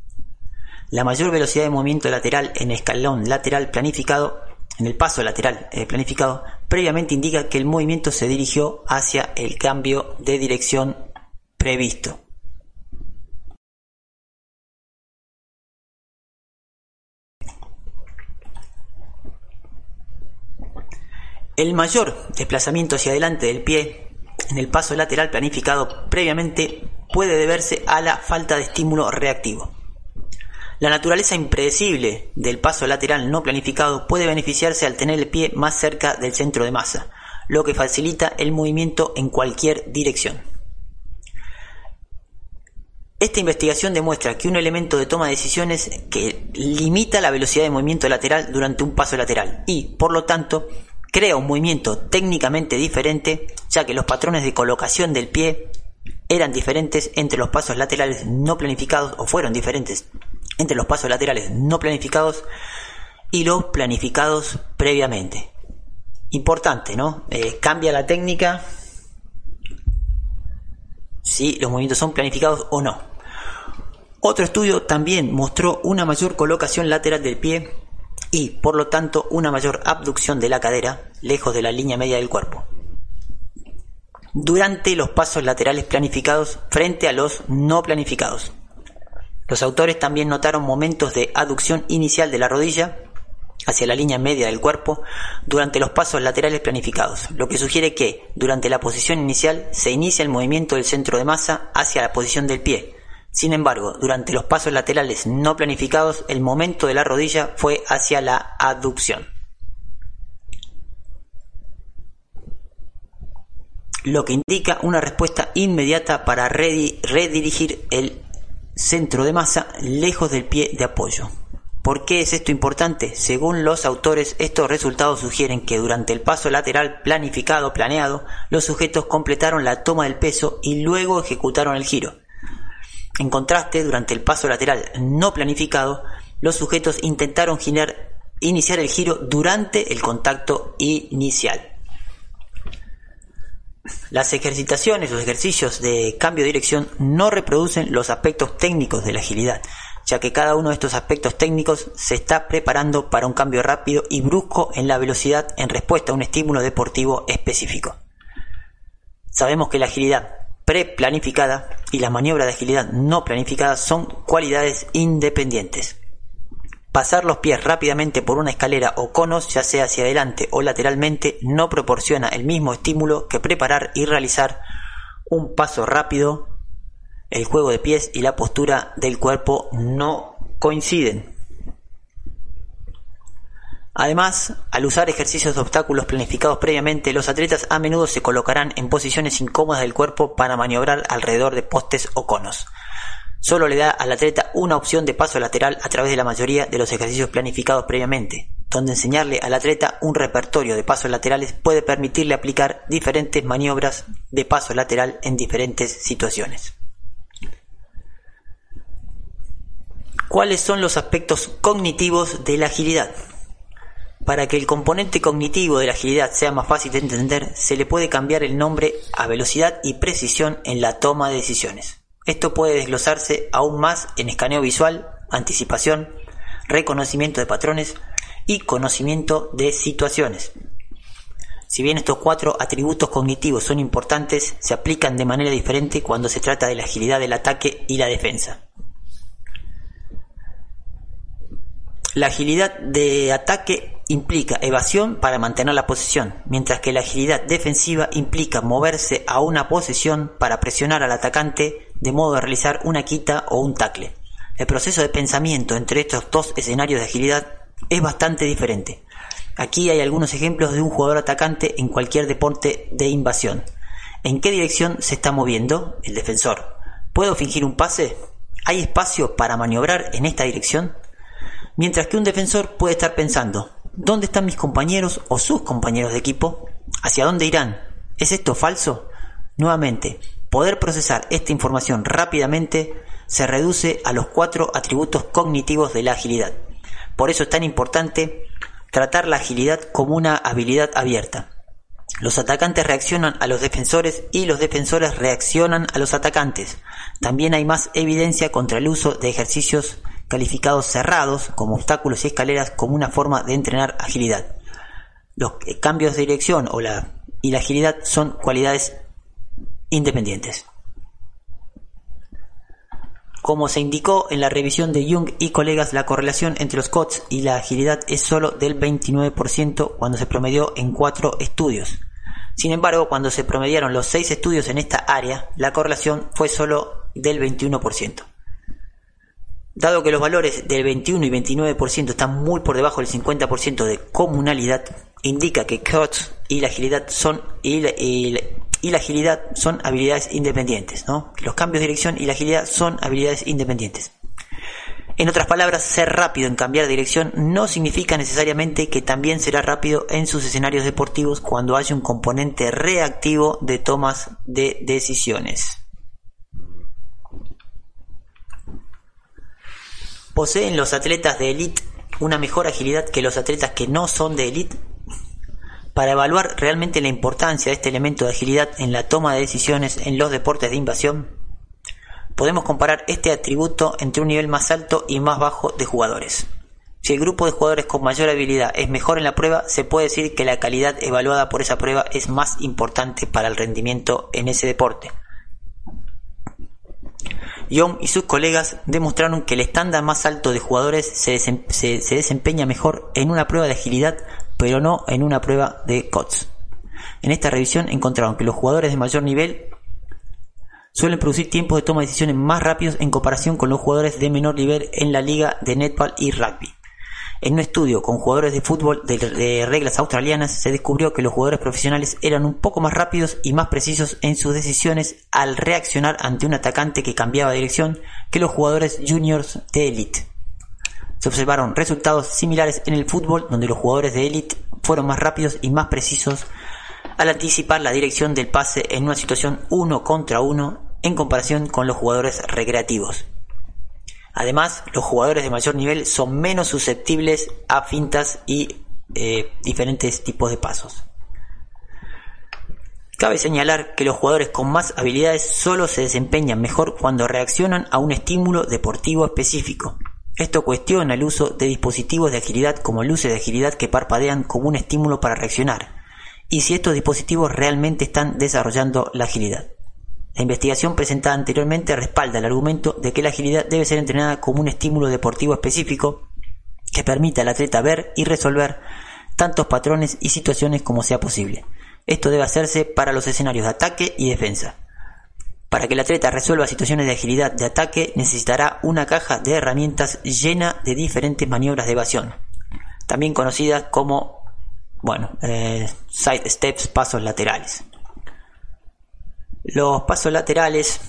La mayor velocidad de movimiento lateral en escalón lateral planificado en el paso lateral eh, planificado, previamente indica que el movimiento se dirigió hacia el cambio de dirección previsto. El mayor desplazamiento hacia adelante del pie en el paso lateral planificado previamente puede deberse a la falta de estímulo reactivo. La naturaleza impredecible del paso lateral no planificado puede beneficiarse al tener el pie más cerca del centro de masa, lo que facilita el movimiento en cualquier dirección. Esta investigación demuestra que un elemento de toma de decisiones que limita la velocidad de movimiento lateral durante un paso lateral y, por lo tanto, crea un movimiento técnicamente diferente, ya que los patrones de colocación del pie eran diferentes entre los pasos laterales no planificados o fueron diferentes entre los pasos laterales no planificados y los planificados previamente. Importante, ¿no? Eh, cambia la técnica si los movimientos son planificados o no. Otro estudio también mostró una mayor colocación lateral del pie y, por lo tanto, una mayor abducción de la cadera lejos de la línea media del cuerpo. Durante los pasos laterales planificados frente a los no planificados. Los autores también notaron momentos de aducción inicial de la rodilla hacia la línea media del cuerpo durante los pasos laterales planificados, lo que sugiere que durante la posición inicial se inicia el movimiento del centro de masa hacia la posición del pie. Sin embargo, durante los pasos laterales no planificados, el momento de la rodilla fue hacia la aducción. Lo que indica una respuesta inmediata para redirigir el centro de masa lejos del pie de apoyo. ¿Por qué es esto importante? Según los autores, estos resultados sugieren que durante el paso lateral planificado, planeado, los sujetos completaron la toma del peso y luego ejecutaron el giro. En contraste, durante el paso lateral no planificado, los sujetos intentaron iniciar el giro durante el contacto inicial. Las ejercitaciones o ejercicios de cambio de dirección no reproducen los aspectos técnicos de la agilidad, ya que cada uno de estos aspectos técnicos se está preparando para un cambio rápido y brusco en la velocidad en respuesta a un estímulo deportivo específico. Sabemos que la agilidad preplanificada y la maniobra de agilidad no planificada son cualidades independientes. Pasar los pies rápidamente por una escalera o conos, ya sea hacia adelante o lateralmente, no proporciona el mismo estímulo que preparar y realizar un paso rápido el juego de pies y la postura del cuerpo no coinciden. Además, al usar ejercicios de obstáculos planificados previamente, los atletas a menudo se colocarán en posiciones incómodas del cuerpo para maniobrar alrededor de postes o conos. Solo le da al atleta una opción de paso lateral a través de la mayoría de los ejercicios planificados previamente, donde enseñarle al atleta un repertorio de pasos laterales puede permitirle aplicar diferentes maniobras de paso lateral en diferentes situaciones. ¿Cuáles son los aspectos cognitivos de la agilidad? Para que el componente cognitivo de la agilidad sea más fácil de entender, se le puede cambiar el nombre a velocidad y precisión en la toma de decisiones. Esto puede desglosarse aún más en escaneo visual, anticipación, reconocimiento de patrones y conocimiento de situaciones. Si bien estos cuatro atributos cognitivos son importantes, se aplican de manera diferente cuando se trata de la agilidad del ataque y la defensa. La agilidad de ataque implica evasión para mantener la posición, mientras que la agilidad defensiva implica moverse a una posición para presionar al atacante de modo de realizar una quita o un tackle. El proceso de pensamiento entre estos dos escenarios de agilidad es bastante diferente. Aquí hay algunos ejemplos de un jugador atacante en cualquier deporte de invasión. ¿En qué dirección se está moviendo el defensor? ¿Puedo fingir un pase? ¿Hay espacio para maniobrar en esta dirección? Mientras que un defensor puede estar pensando, ¿dónde están mis compañeros o sus compañeros de equipo? ¿Hacia dónde irán? ¿Es esto falso? Nuevamente, poder procesar esta información rápidamente se reduce a los cuatro atributos cognitivos de la agilidad. Por eso es tan importante tratar la agilidad como una habilidad abierta. Los atacantes reaccionan a los defensores y los defensores reaccionan a los atacantes. También hay más evidencia contra el uso de ejercicios calificados cerrados como obstáculos y escaleras como una forma de entrenar agilidad. Los cambios de dirección o la, y la agilidad son cualidades independientes. Como se indicó en la revisión de Young y colegas, la correlación entre los COTS y la agilidad es solo del 29% cuando se promedió en cuatro estudios. Sin embargo, cuando se promediaron los seis estudios en esta área, la correlación fue solo del 21%. Dado que los valores del 21 y 29% están muy por debajo del 50% de comunalidad, indica que COTS y la agilidad son agilidad son habilidades independientes, ¿no? Los cambios de dirección y la agilidad son habilidades independientes. En otras palabras, ser rápido en cambiar de dirección no significa necesariamente que también será rápido en sus escenarios deportivos cuando haya un componente reactivo de tomas de decisiones. ¿Poseen los atletas de élite una mejor agilidad que los atletas que no son de élite? Para evaluar realmente la importancia de este elemento de agilidad en la toma de decisiones en los deportes de invasión, podemos comparar este atributo entre un nivel más alto y más bajo de jugadores. Si el grupo de jugadores con mayor habilidad es mejor en la prueba, se puede decir que la calidad evaluada por esa prueba es más importante para el rendimiento en ese deporte. Young y sus colegas demostraron que el estándar más alto de jugadores se, desempeña mejor en una prueba de agilidad, pero no en una prueba de COTS. En esta revisión encontraron que los jugadores de mayor nivel suelen producir tiempos de toma de decisiones más rápidos en comparación con los jugadores de menor nivel en la liga de netball y rugby. En un estudio con jugadores de fútbol de, reglas australianas se descubrió que los jugadores profesionales eran un poco más rápidos y más precisos en sus decisiones al reaccionar ante un atacante que cambiaba dirección que los jugadores juniors de élite. Se observaron resultados similares en el fútbol donde los jugadores de élite fueron más rápidos y más precisos al anticipar la dirección del pase en una situación uno contra uno en comparación con los jugadores recreativos. Además, los jugadores de mayor nivel son menos susceptibles a fintas y eh, diferentes tipos de pasos. Cabe señalar que los jugadores con más habilidades solo se desempeñan mejor cuando reaccionan a un estímulo deportivo específico. Esto cuestiona el uso de dispositivos de agilidad como luces de agilidad que parpadean como un estímulo para reaccionar, y si estos dispositivos realmente están desarrollando la agilidad. La investigación presentada anteriormente respalda el argumento de que la agilidad debe ser entrenada como un estímulo deportivo específico que permita al atleta ver y resolver tantos patrones y situaciones como sea posible. Esto debe hacerse para los escenarios de ataque y defensa. Para que el atleta resuelva situaciones de agilidad de ataque necesitará una caja de herramientas llena de diferentes maniobras de evasión, también conocidas como, bueno, eh, side steps, pasos laterales. Los pasos laterales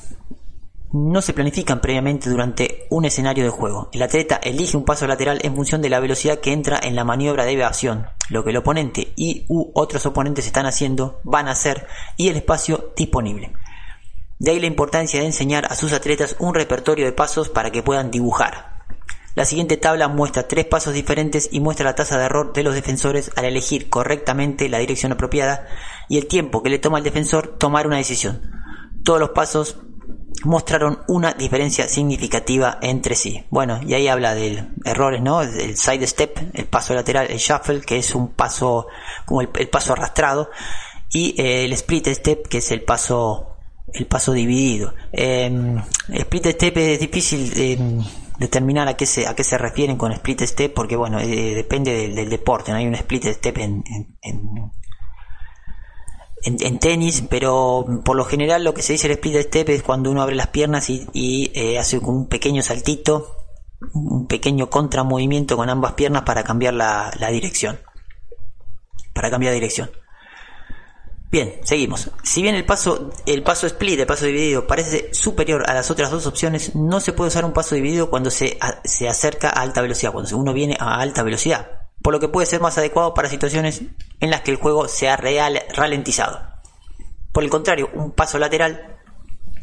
no se planifican previamente durante un escenario de juego. El atleta elige un paso lateral en función de la velocidad que entra en la maniobra de evasión, lo que el oponente y u otros oponentes están haciendo, van a hacer y el espacio disponible. De ahí la importancia de enseñar a sus atletas un repertorio de pasos para que puedan dibujar. La siguiente tabla muestra tres pasos diferentes y muestra la tasa de error de los defensores al elegir correctamente la dirección apropiada y el tiempo que le toma al defensor tomar una decisión. Todos los pasos mostraron una diferencia significativa entre sí. Bueno, y ahí habla de errores, ¿no? El side step, el paso lateral, el shuffle, que es un paso como el, paso arrastrado, y eh, el split step, que es el paso el paso dividido. Eh, split step es difícil em, determinar a qué se a qué se refieren con split step porque bueno eh, depende del, deporte. ¿no? Hay un split step en en, tenis, pero por lo general lo que se dice el split step es cuando uno abre las piernas y, eh, hace un pequeño saltito, un pequeño contramovimiento con ambas piernas para cambiar la, dirección. Para cambiar dirección. Bien, seguimos. Si bien el paso, el paso split, el paso dividido, parece superior a las otras dos opciones, no se puede usar un paso dividido cuando se, se acerca a alta velocidad, cuando uno viene a alta velocidad por lo que puede ser más adecuado para situaciones en las que el juego se ha ralentizado. Por el contrario, un paso lateral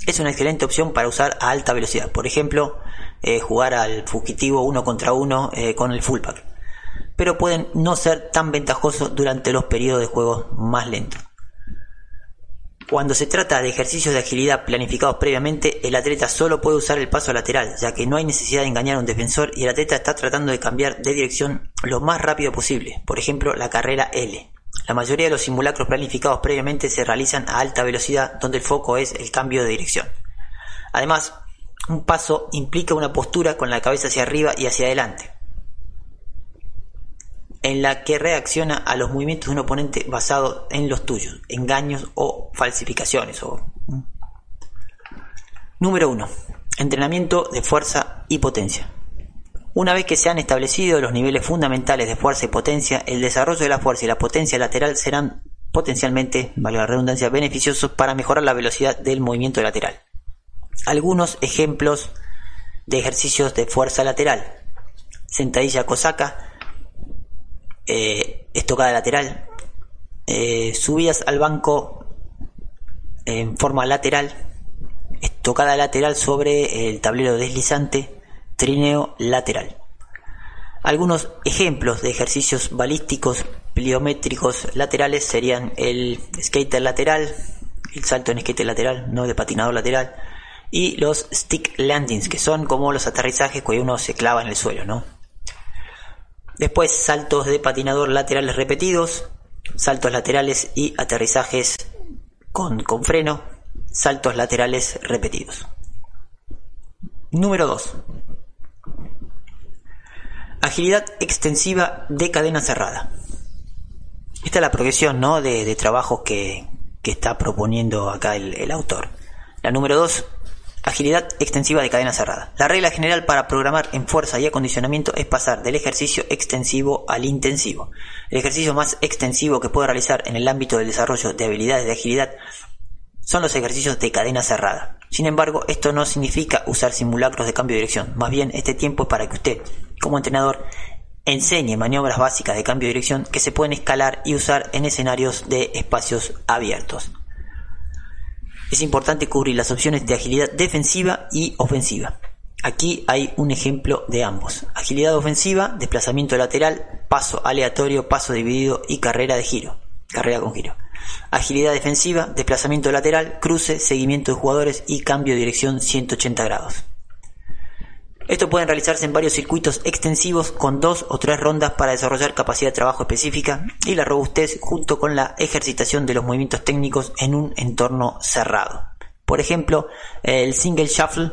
es una excelente opción para usar a alta velocidad. Por ejemplo, eh, jugar al fugitivo uno contra uno eh, con el fullback. Pero pueden no ser tan ventajosos durante los periodos de juego más lentos. Cuando se trata de ejercicios de agilidad planificados previamente, el atleta solo puede usar el paso lateral, ya que no hay necesidad de engañar a un defensor y el atleta está tratando de cambiar de dirección lo más rápido posible, por ejemplo la carrera L. La mayoría de los simulacros planificados previamente se realizan a alta velocidad, donde el foco es el cambio de dirección. Además, un paso implica una postura con la cabeza hacia arriba y hacia adelante en la que reacciona a los movimientos de un oponente basado en los tuyos, engaños o falsificaciones. Número 1. Entrenamiento de fuerza y potencia. Una vez que se han establecido los niveles fundamentales de fuerza y potencia, el desarrollo de la fuerza y la potencia lateral serán potencialmente, vale la redundancia, beneficiosos para mejorar la velocidad del movimiento lateral. Algunos ejemplos de ejercicios de fuerza lateral. Sentadilla cosaca, eh, estocada lateral, eh, subidas al banco en forma lateral, estocada lateral sobre el tablero deslizante, trineo lateral. Algunos ejemplos de ejercicios balísticos pliométricos laterales serían el skater lateral, el salto en skater lateral, no de patinador lateral, y los stick landings, que son como los aterrizajes cuando uno se clava en el suelo, ¿no? Después saltos de patinador laterales repetidos, saltos laterales y aterrizajes con, con freno, saltos laterales repetidos. Número 2. Agilidad extensiva de cadena cerrada. Esta es la progresión ¿no? de, de trabajos que, que, está proponiendo acá el, el autor. La número 2 Agilidad extensiva de cadena cerrada. La regla general para programar en fuerza y acondicionamiento es pasar del ejercicio extensivo al intensivo. El ejercicio más extensivo que puede realizar en el ámbito del desarrollo de habilidades de agilidad son los ejercicios de cadena cerrada. Sin embargo, esto no significa usar simulacros de cambio de dirección. Más bien, este tiempo es para que usted, como entrenador, enseñe maniobras básicas de cambio de dirección que se pueden escalar y usar en escenarios de espacios abiertos es importante cubrir las opciones de agilidad defensiva y ofensiva. Aquí hay un ejemplo de ambos. Agilidad ofensiva, desplazamiento lateral, paso aleatorio, paso dividido y carrera de giro. Carrera con giro. Agilidad defensiva, desplazamiento lateral, cruce, seguimiento de jugadores y cambio de dirección 180 grados. Esto pueden realizarse en varios circuitos extensivos con dos o tres rondas para desarrollar capacidad de trabajo específica y la robustez junto con la ejercitación de los movimientos técnicos en un entorno cerrado. Por ejemplo, el single shuffle,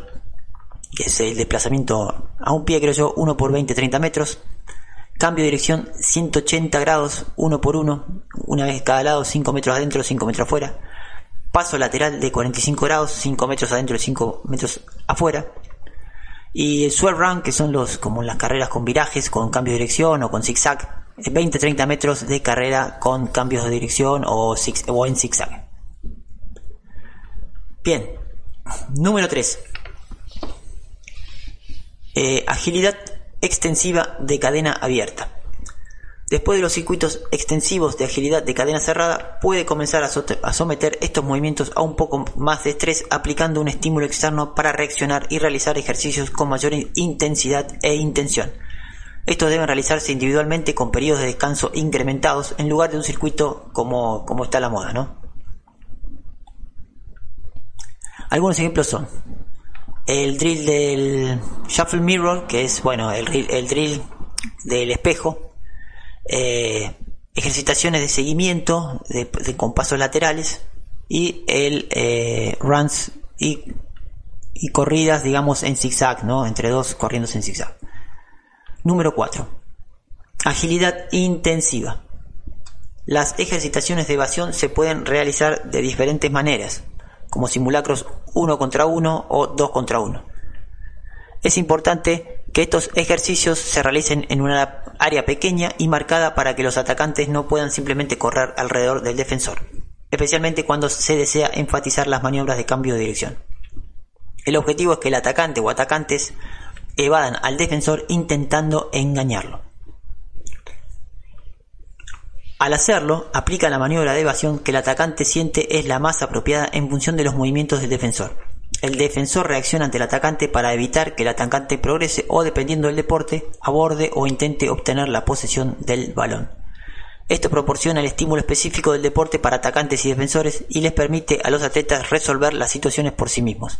que es el desplazamiento a un pie, creo yo, 1 por 20-30 metros. Cambio de dirección 180 grados, 1 por 1, una vez cada lado, 5 metros adentro, 5 metros afuera. Paso lateral de 45 grados, 5 metros adentro y 5 metros afuera y el swirl run, que son los como las carreras con virajes, con cambio de dirección o con zigzag. 20-30 metros de carrera con cambios de dirección o, o en zigzag. Bien, número 3. Eh, agilidad extensiva de cadena abierta. Después de los circuitos extensivos de agilidad de cadena cerrada, puede comenzar a, someter estos movimientos a un poco más de estrés aplicando un estímulo externo para reaccionar y realizar ejercicios con mayor intensidad e intención. Estos deben realizarse individualmente con periodos de descanso incrementados en lugar de un circuito como, como está la moda, ¿no? Algunos ejemplos son el drill del shuffle mirror, que es bueno el, el drill del espejo, eh, ejercitaciones de seguimiento de, con pasos laterales y el eh, runs y, corridas, digamos, en zigzag, ¿no? Entre dos corriendo en zigzag. Número 4. Agilidad intensiva. Las ejercitaciones de evasión se pueden realizar de diferentes maneras, como simulacros uno contra uno o dos contra uno. Es importante que estos ejercicios se realicen en una área pequeña y marcada para que los atacantes no puedan simplemente correr alrededor del defensor, especialmente cuando se desea enfatizar las maniobras de cambio de dirección. El objetivo es que el atacante o atacantes evadan al defensor intentando engañarlo. Al hacerlo, aplica la maniobra de evasión que el atacante siente es la más apropiada en función de los movimientos del defensor. El defensor reacciona ante el atacante para evitar que el atacante progrese o, dependiendo del deporte, aborde o intente obtener la posesión del balón. Esto proporciona el estímulo específico del deporte para atacantes y defensores y les permite a los atletas resolver las situaciones por sí mismos.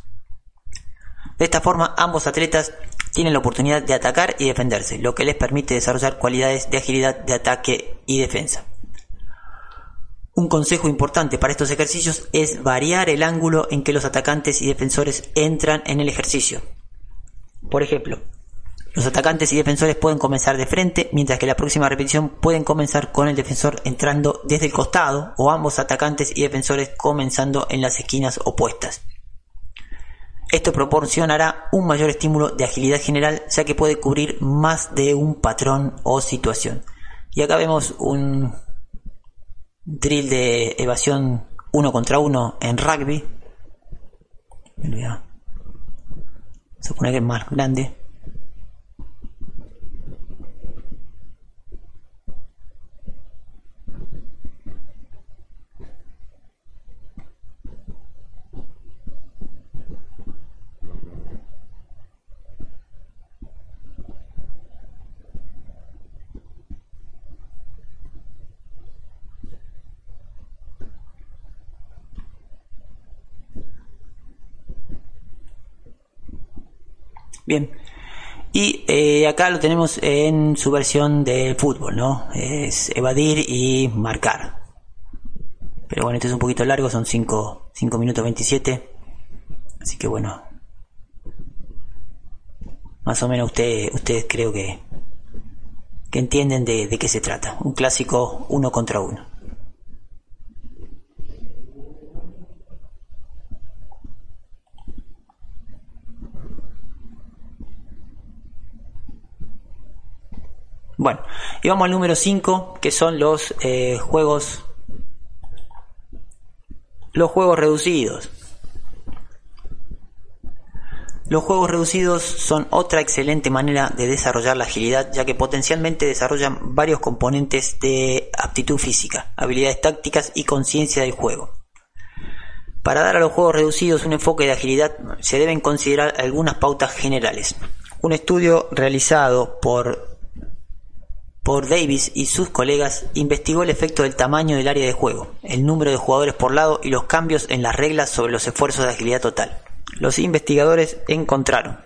De esta forma, ambos atletas tienen la oportunidad de atacar y defenderse, lo que les permite desarrollar cualidades de agilidad de ataque y defensa. Un consejo importante para estos ejercicios es variar el ángulo en que los atacantes y defensores entran en el ejercicio. Por ejemplo, los atacantes y defensores pueden comenzar de frente, mientras que la próxima repetición pueden comenzar con el defensor entrando desde el costado o ambos atacantes y defensores comenzando en las esquinas opuestas. Esto proporcionará un mayor estímulo de agilidad general, ya que puede cubrir más de un patrón o situación. Y acá vemos un, drill de evasión uno contra uno en rugby. Se supone que es más grande. Bien. Y eh, acá lo tenemos en su versión de fútbol, ¿no? Es evadir y marcar. Pero bueno, este es un poquito largo, son 5, minutos 27. Así que bueno. más o menos ustedes ustedes creo que, que entienden de, de qué se trata. Un clásico uno contra uno. Bueno, y vamos al número 5, que son los eh, juegos los juegos reducidos. Los juegos reducidos son otra excelente manera de desarrollar la agilidad, ya que potencialmente desarrollan varios componentes de aptitud física, habilidades tácticas y conciencia del juego. Para dar a los juegos reducidos un enfoque de agilidad se deben considerar algunas pautas generales. Un estudio realizado por por Davis y sus colegas, investigó el efecto del tamaño del área de juego, el número de jugadores por lado y los cambios en las reglas sobre los esfuerzos de agilidad total. Los investigadores encontraron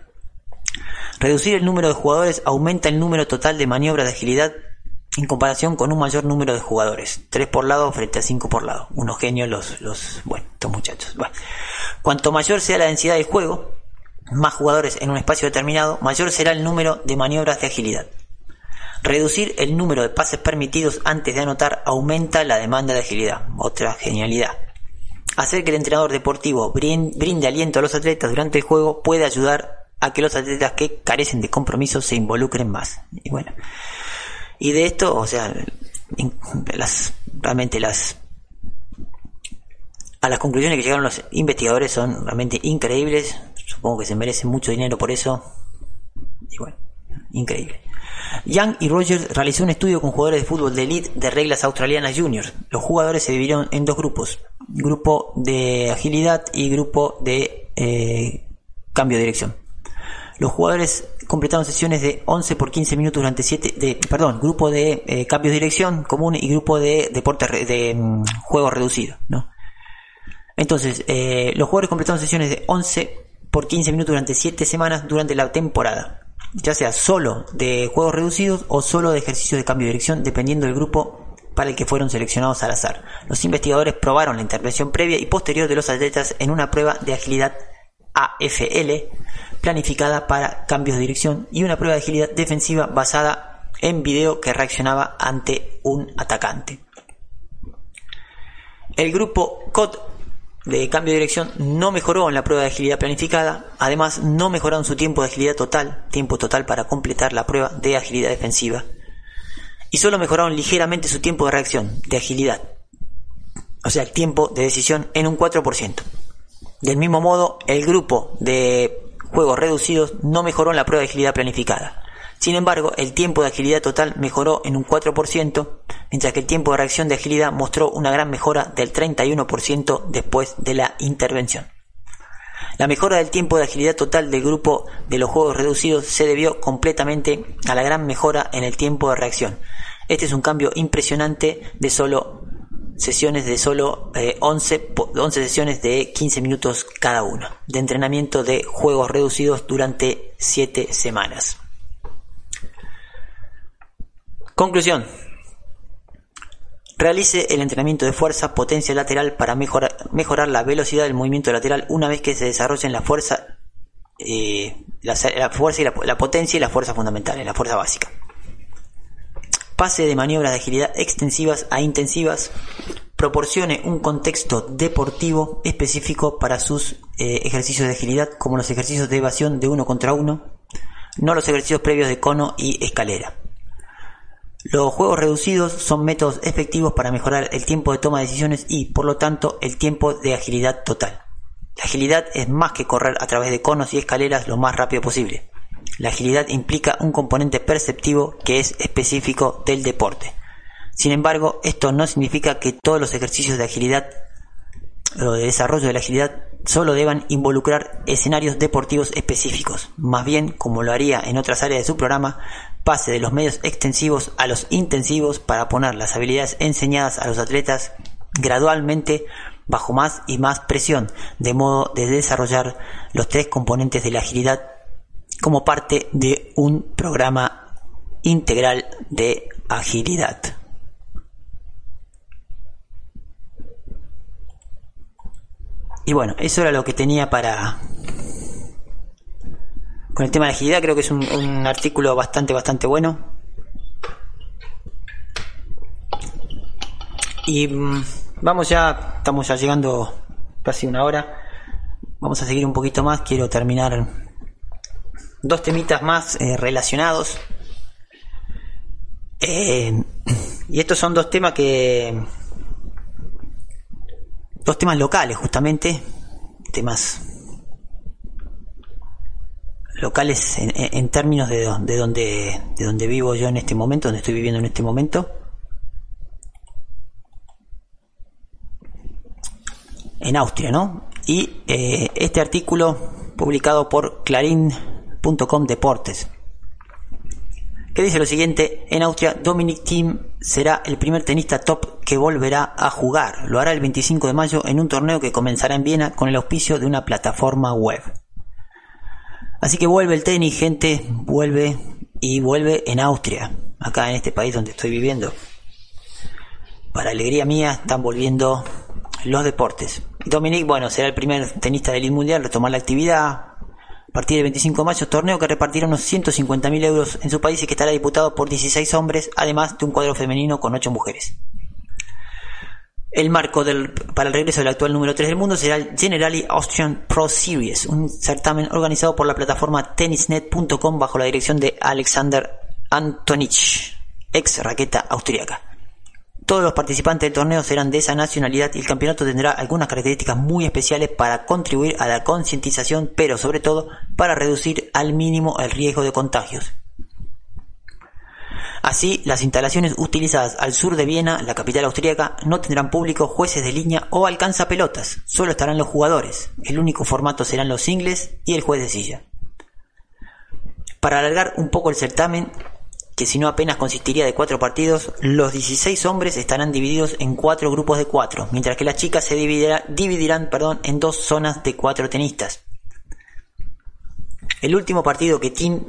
reducir el número de jugadores aumenta el número total de maniobras de agilidad en comparación con un mayor número de jugadores, 3 por lado frente a 5 por lado. Unos genios los, los, bueno, estos muchachos. Bueno. Cuanto mayor sea la densidad del juego, más jugadores en un espacio determinado, mayor será el número de maniobras de agilidad. Reducir el número de pases permitidos antes de anotar aumenta la demanda de agilidad. Otra genialidad. Hacer que el entrenador deportivo brinde aliento a los atletas durante el juego puede ayudar a que los atletas que carecen de compromiso se involucren más. Y bueno, y de esto, o sea, las, realmente las a las conclusiones que llegaron los investigadores son realmente increíbles. Supongo que se merece mucho dinero por eso. Y bueno, increíble. Young y Rogers realizó un estudio con jugadores de fútbol de elite de reglas australianas juniors. Los jugadores se dividieron en dos grupos, grupo de agilidad y grupo de eh, cambio de dirección. Los jugadores completaron sesiones de 11 por 15 minutos durante 7, de, perdón, grupo de eh, cambio de dirección común y grupo de de mm, juego reducido, ¿no? Entonces, eh, los jugadores completaron sesiones de 11 por 15 minutos durante 7 semanas durante la temporada ya sea solo de juegos reducidos o solo de ejercicios de cambio de dirección, dependiendo del grupo para el que fueron seleccionados al azar. Los investigadores probaron la intervención previa y posterior de los atletas en una prueba de agilidad AFL planificada para cambios de dirección y una prueba de agilidad defensiva basada en video que reaccionaba ante un atacante. El grupo COD de cambio de dirección no mejoró en la prueba de agilidad planificada, además no mejoraron su tiempo de agilidad total, tiempo total para completar la prueba de agilidad defensiva, y solo mejoraron ligeramente su tiempo de reacción, de agilidad, o sea, el tiempo de decisión en un 4%. Del mismo modo, el grupo de juegos reducidos no mejoró en la prueba de agilidad planificada. Sin embargo, el tiempo de agilidad total mejoró en un 4%, mientras que el tiempo de reacción de agilidad mostró una gran mejora del 31% después de la intervención. La mejora del tiempo de agilidad total del grupo de los juegos reducidos se debió completamente a la gran mejora en el tiempo de reacción. Este es un cambio impresionante de solo sesiones de solo 11, eh, 11 sesiones de 15 minutos cada uno de entrenamiento de juegos reducidos durante 7 semanas. Conclusión. Realice el entrenamiento de fuerza, potencia lateral para mejorar, la velocidad del movimiento lateral una vez que se desarrollen la fuerza, eh, la, fuerza y la, potencia y la fuerza fundamental, la fuerza básica. Pase de maniobras de agilidad extensivas a intensivas. Proporcione un contexto deportivo específico para sus eh, ejercicios de agilidad, como los ejercicios de evasión de uno contra uno, no los ejercicios previos de cono y escalera. Los juegos reducidos son métodos efectivos para mejorar el tiempo de toma de decisiones y, por lo tanto, el tiempo de agilidad total. La agilidad es más que correr a través de conos y escaleras lo más rápido posible. La agilidad implica un componente perceptivo que es específico del deporte. Sin embargo, esto no significa que todos los ejercicios de agilidad o de desarrollo de la agilidad solo deban involucrar escenarios deportivos específicos. Más bien, como lo haría en otras áreas de su programa, pase de los medios extensivos a los intensivos para poner las habilidades enseñadas a los atletas gradualmente bajo más y más presión, de modo de desarrollar los tres componentes de la agilidad como parte de un programa integral de agilidad. Y bueno, eso era lo que tenía para con el tema de agilidad. Creo que es un, un artículo bastante, bastante bueno. Y mm, vamos ya, estamos ya llegando casi una hora. Vamos a seguir un poquito más. Quiero terminar dos temitas más eh, relacionados. Eh, y estos son dos temas que. Dos temas locales, justamente. Temas locales en, en términos de, de, donde, de donde vivo yo en este momento, donde estoy viviendo en este momento. En Austria, ¿no? Y eh, este artículo publicado por Clarín.com Deportes que dice lo siguiente, en Austria Dominic Thiem será el primer tenista top que volverá a jugar. Lo hará el 25 de mayo en un torneo que comenzará en Viena con el auspicio de una plataforma web. Así que vuelve el tenis, gente, vuelve y vuelve en Austria, acá en este país donde estoy viviendo. Para alegría mía están volviendo los deportes. Dominic, bueno, será el primer tenista del mundial retomar la actividad, a partir del 25 de mayo, torneo que repartirá unos 150.000 euros en su país y que estará disputado por 16 hombres, además de un cuadro femenino con 8 mujeres. El marco del, para el regreso del actual número 3 del mundo será el Generali Austrian Pro Series, un certamen organizado por la plataforma tennisnet.com bajo la dirección de Alexander Antonich, ex raqueta austríaca. Todos los participantes del torneo serán de esa nacionalidad y el campeonato tendrá algunas características muy especiales para contribuir a la concientización, pero sobre todo para reducir al mínimo el riesgo de contagios. Así, las instalaciones utilizadas al sur de Viena, la capital austríaca, no tendrán público, jueces de línea o alcanzapelotas, solo estarán los jugadores. El único formato serán los singles y el juez de silla. Para alargar un poco el certamen, que si no apenas consistiría de cuatro partidos, los 16 hombres estarán divididos en cuatro grupos de cuatro, mientras que las chicas se dividirán perdón, en dos zonas de cuatro tenistas. El último partido que Tim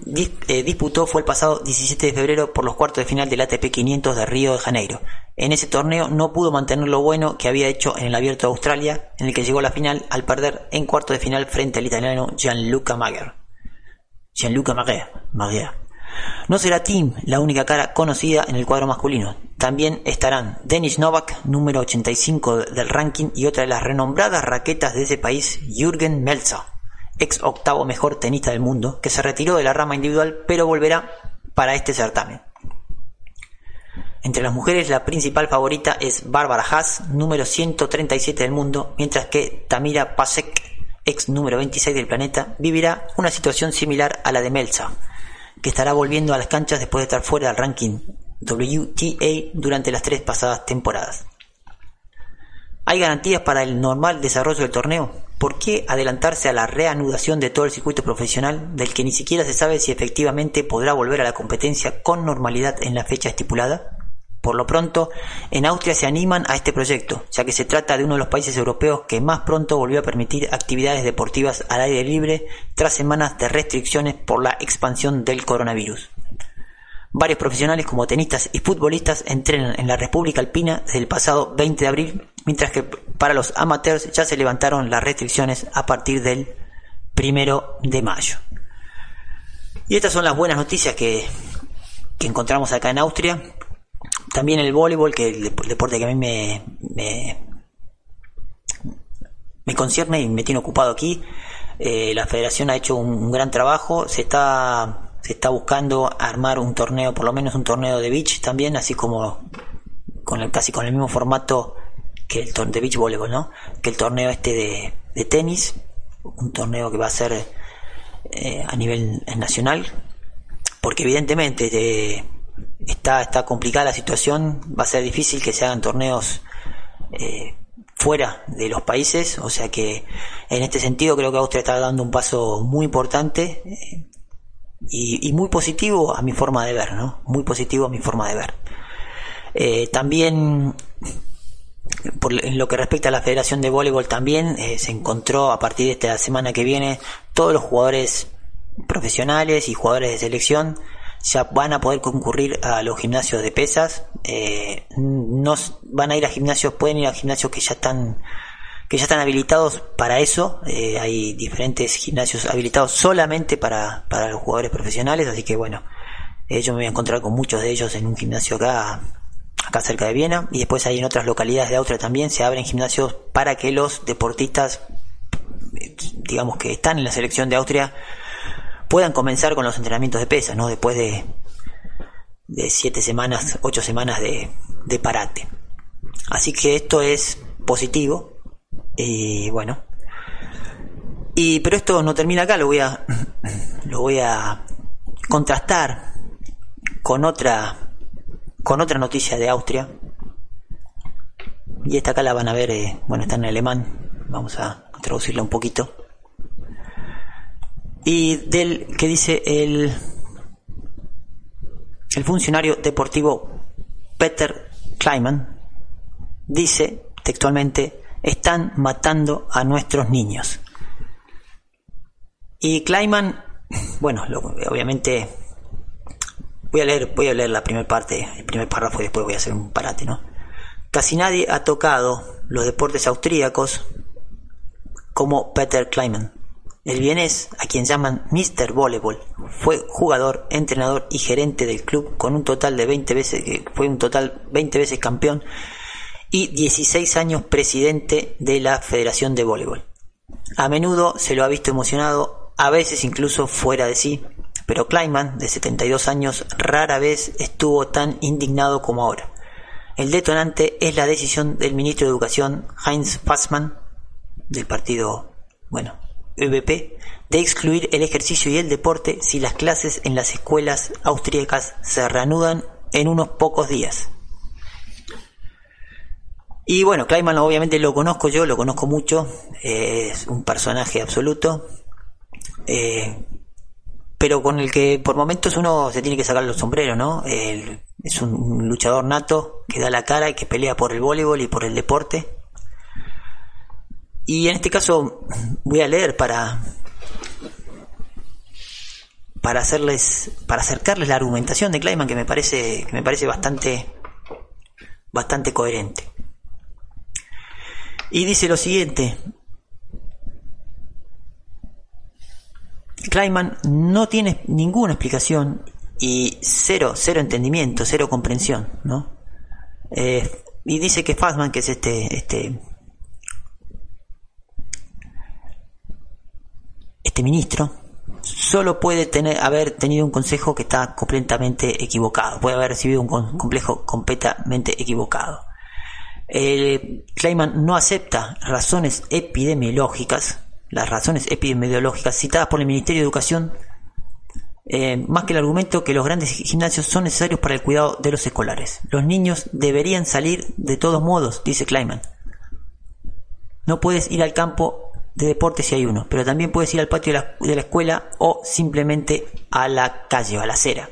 eh, disputó fue el pasado 17 de febrero por los cuartos de final del ATP 500 de Río de Janeiro. En ese torneo no pudo mantener lo bueno que había hecho en el Abierto de Australia, en el que llegó a la final al perder en cuarto de final frente al italiano Gianluca Mager. Gianluca. Mager. No será Tim la única cara conocida en el cuadro masculino. También estarán Denis Novak, número 85 del ranking, y otra de las renombradas raquetas de ese país, Jürgen Melzer, ex octavo mejor tenista del mundo, que se retiró de la rama individual pero volverá para este certamen. Entre las mujeres la principal favorita es Bárbara Haas, número 137 del mundo, mientras que Tamira Pasek, ex número 26 del planeta, vivirá una situación similar a la de Melzer que estará volviendo a las canchas después de estar fuera del ranking WTA durante las tres pasadas temporadas. ¿Hay garantías para el normal desarrollo del torneo? ¿Por qué adelantarse a la reanudación de todo el circuito profesional del que ni siquiera se sabe si efectivamente podrá volver a la competencia con normalidad en la fecha estipulada? Por lo pronto, en Austria se animan a este proyecto, ya que se trata de uno de los países europeos que más pronto volvió a permitir actividades deportivas al aire libre tras semanas de restricciones por la expansión del coronavirus. Varios profesionales como tenistas y futbolistas entrenan en la República Alpina desde el pasado 20 de abril, mientras que para los amateurs ya se levantaron las restricciones a partir del primero de mayo. Y estas son las buenas noticias que, encontramos acá en Austria. También el voleibol, que el deporte que a mí me, me, concierne y me tiene ocupado aquí. Eh, la federación ha hecho un, gran trabajo. Se está, se está buscando armar un torneo, por lo menos un torneo de beach también, así como con el, casi con el mismo formato que el torneo de beach voleibol, ¿no? Que el torneo este de, de tenis, un torneo que va a ser eh, a nivel nacional, porque evidentemente de, está, está complicada la situación, va a ser difícil que se hagan torneos eh, fuera de los países, o sea que en este sentido creo que Austria está dando un paso muy importante eh, y, muy positivo a mi forma de ver, ¿no? Muy positivo a mi forma de ver. Eh, también por, en lo que respecta a la Federación de Voleibol también se encontró a partir de esta semana que viene todos los jugadores profesionales y jugadores de selección ya van a poder concurrir a los gimnasios de pesas, eh, no van a ir a gimnasios, pueden ir a gimnasios que ya están que ya están habilitados para eso. Eh, hay diferentes gimnasios habilitados solamente para, para los jugadores profesionales, así que bueno, eh, yo me voy a encontrar con muchos de ellos en un gimnasio acá, acá cerca de Viena, y después hay en otras localidades de Austria también se abren gimnasios para que los deportistas, eh, digamos que están en la selección de Austria, puedan comenzar con los entrenamientos de pesa, ¿no? Después de, de siete semanas, ocho semanas de, de parate. Así que esto es positivo, y bueno. Y pero esto no termina acá, lo voy a lo voy a contrastar con otra con otra noticia de Austria. Y esta acá la van a ver, eh, bueno, está en alemán. Vamos a traducirla un poquito. Y del que dice el el funcionario deportivo Peter Kleiman dice textualmente están matando a nuestros niños. Y Kleiman, bueno, obviamente voy a leer, voy a leer la primera parte, el primer párrafo y después voy a hacer un parate, ¿no? Casi nadie ha tocado los deportes austríacos como Peter Kleiman. El vienés, a quien llaman Mr. Volleyball, fue jugador, entrenador y gerente del club con un total de 20 veces, fue un total 20 veces campeón y 16 años presidente de la Federación de Voleibol. A menudo se lo ha visto emocionado, a veces incluso fuera de sí, pero Kleiman, de 72 años, rara vez estuvo tan indignado como ahora. El detonante es la decisión del ministro de Educación, Heinz Fassmann, del partido, bueno, ÖVP, de excluir el ejercicio y el deporte si las clases en las escuelas austríacas se reanudan en unos pocos días. Y bueno, Kleiman obviamente lo conozco yo, lo conozco mucho, es un personaje absoluto, eh, pero con el que por momentos uno se tiene que sacar los sombreros, ¿no? es un, luchador nato que da la cara y que pelea por el voleibol y por el deporte. Y en este caso voy a leer para para hacerles para acercarles la argumentación de Kleiman que me parece que me parece bastante bastante coherente. Y dice lo siguiente. Kleiman no tiene ninguna explicación y cero, cero entendimiento, cero comprensión, ¿no? Eh, y dice que Fassman, que es este, este, este ministro, solo puede tener, haber tenido un consejo que está completamente equivocado, puede haber recibido un complejo completamente equivocado. Eh, Kleiman no acepta razones epidemiológicas, las razones epidemiológicas citadas por el Ministerio de Educación, eh, más que el argumento que los grandes gimnasios son necesarios para el cuidado de los escolares. Los niños deberían salir de todos modos, dice Kleiman. No puedes ir al campo de deporte si hay uno, pero también puedes ir al patio de la, de la escuela o simplemente a la calle o a la acera.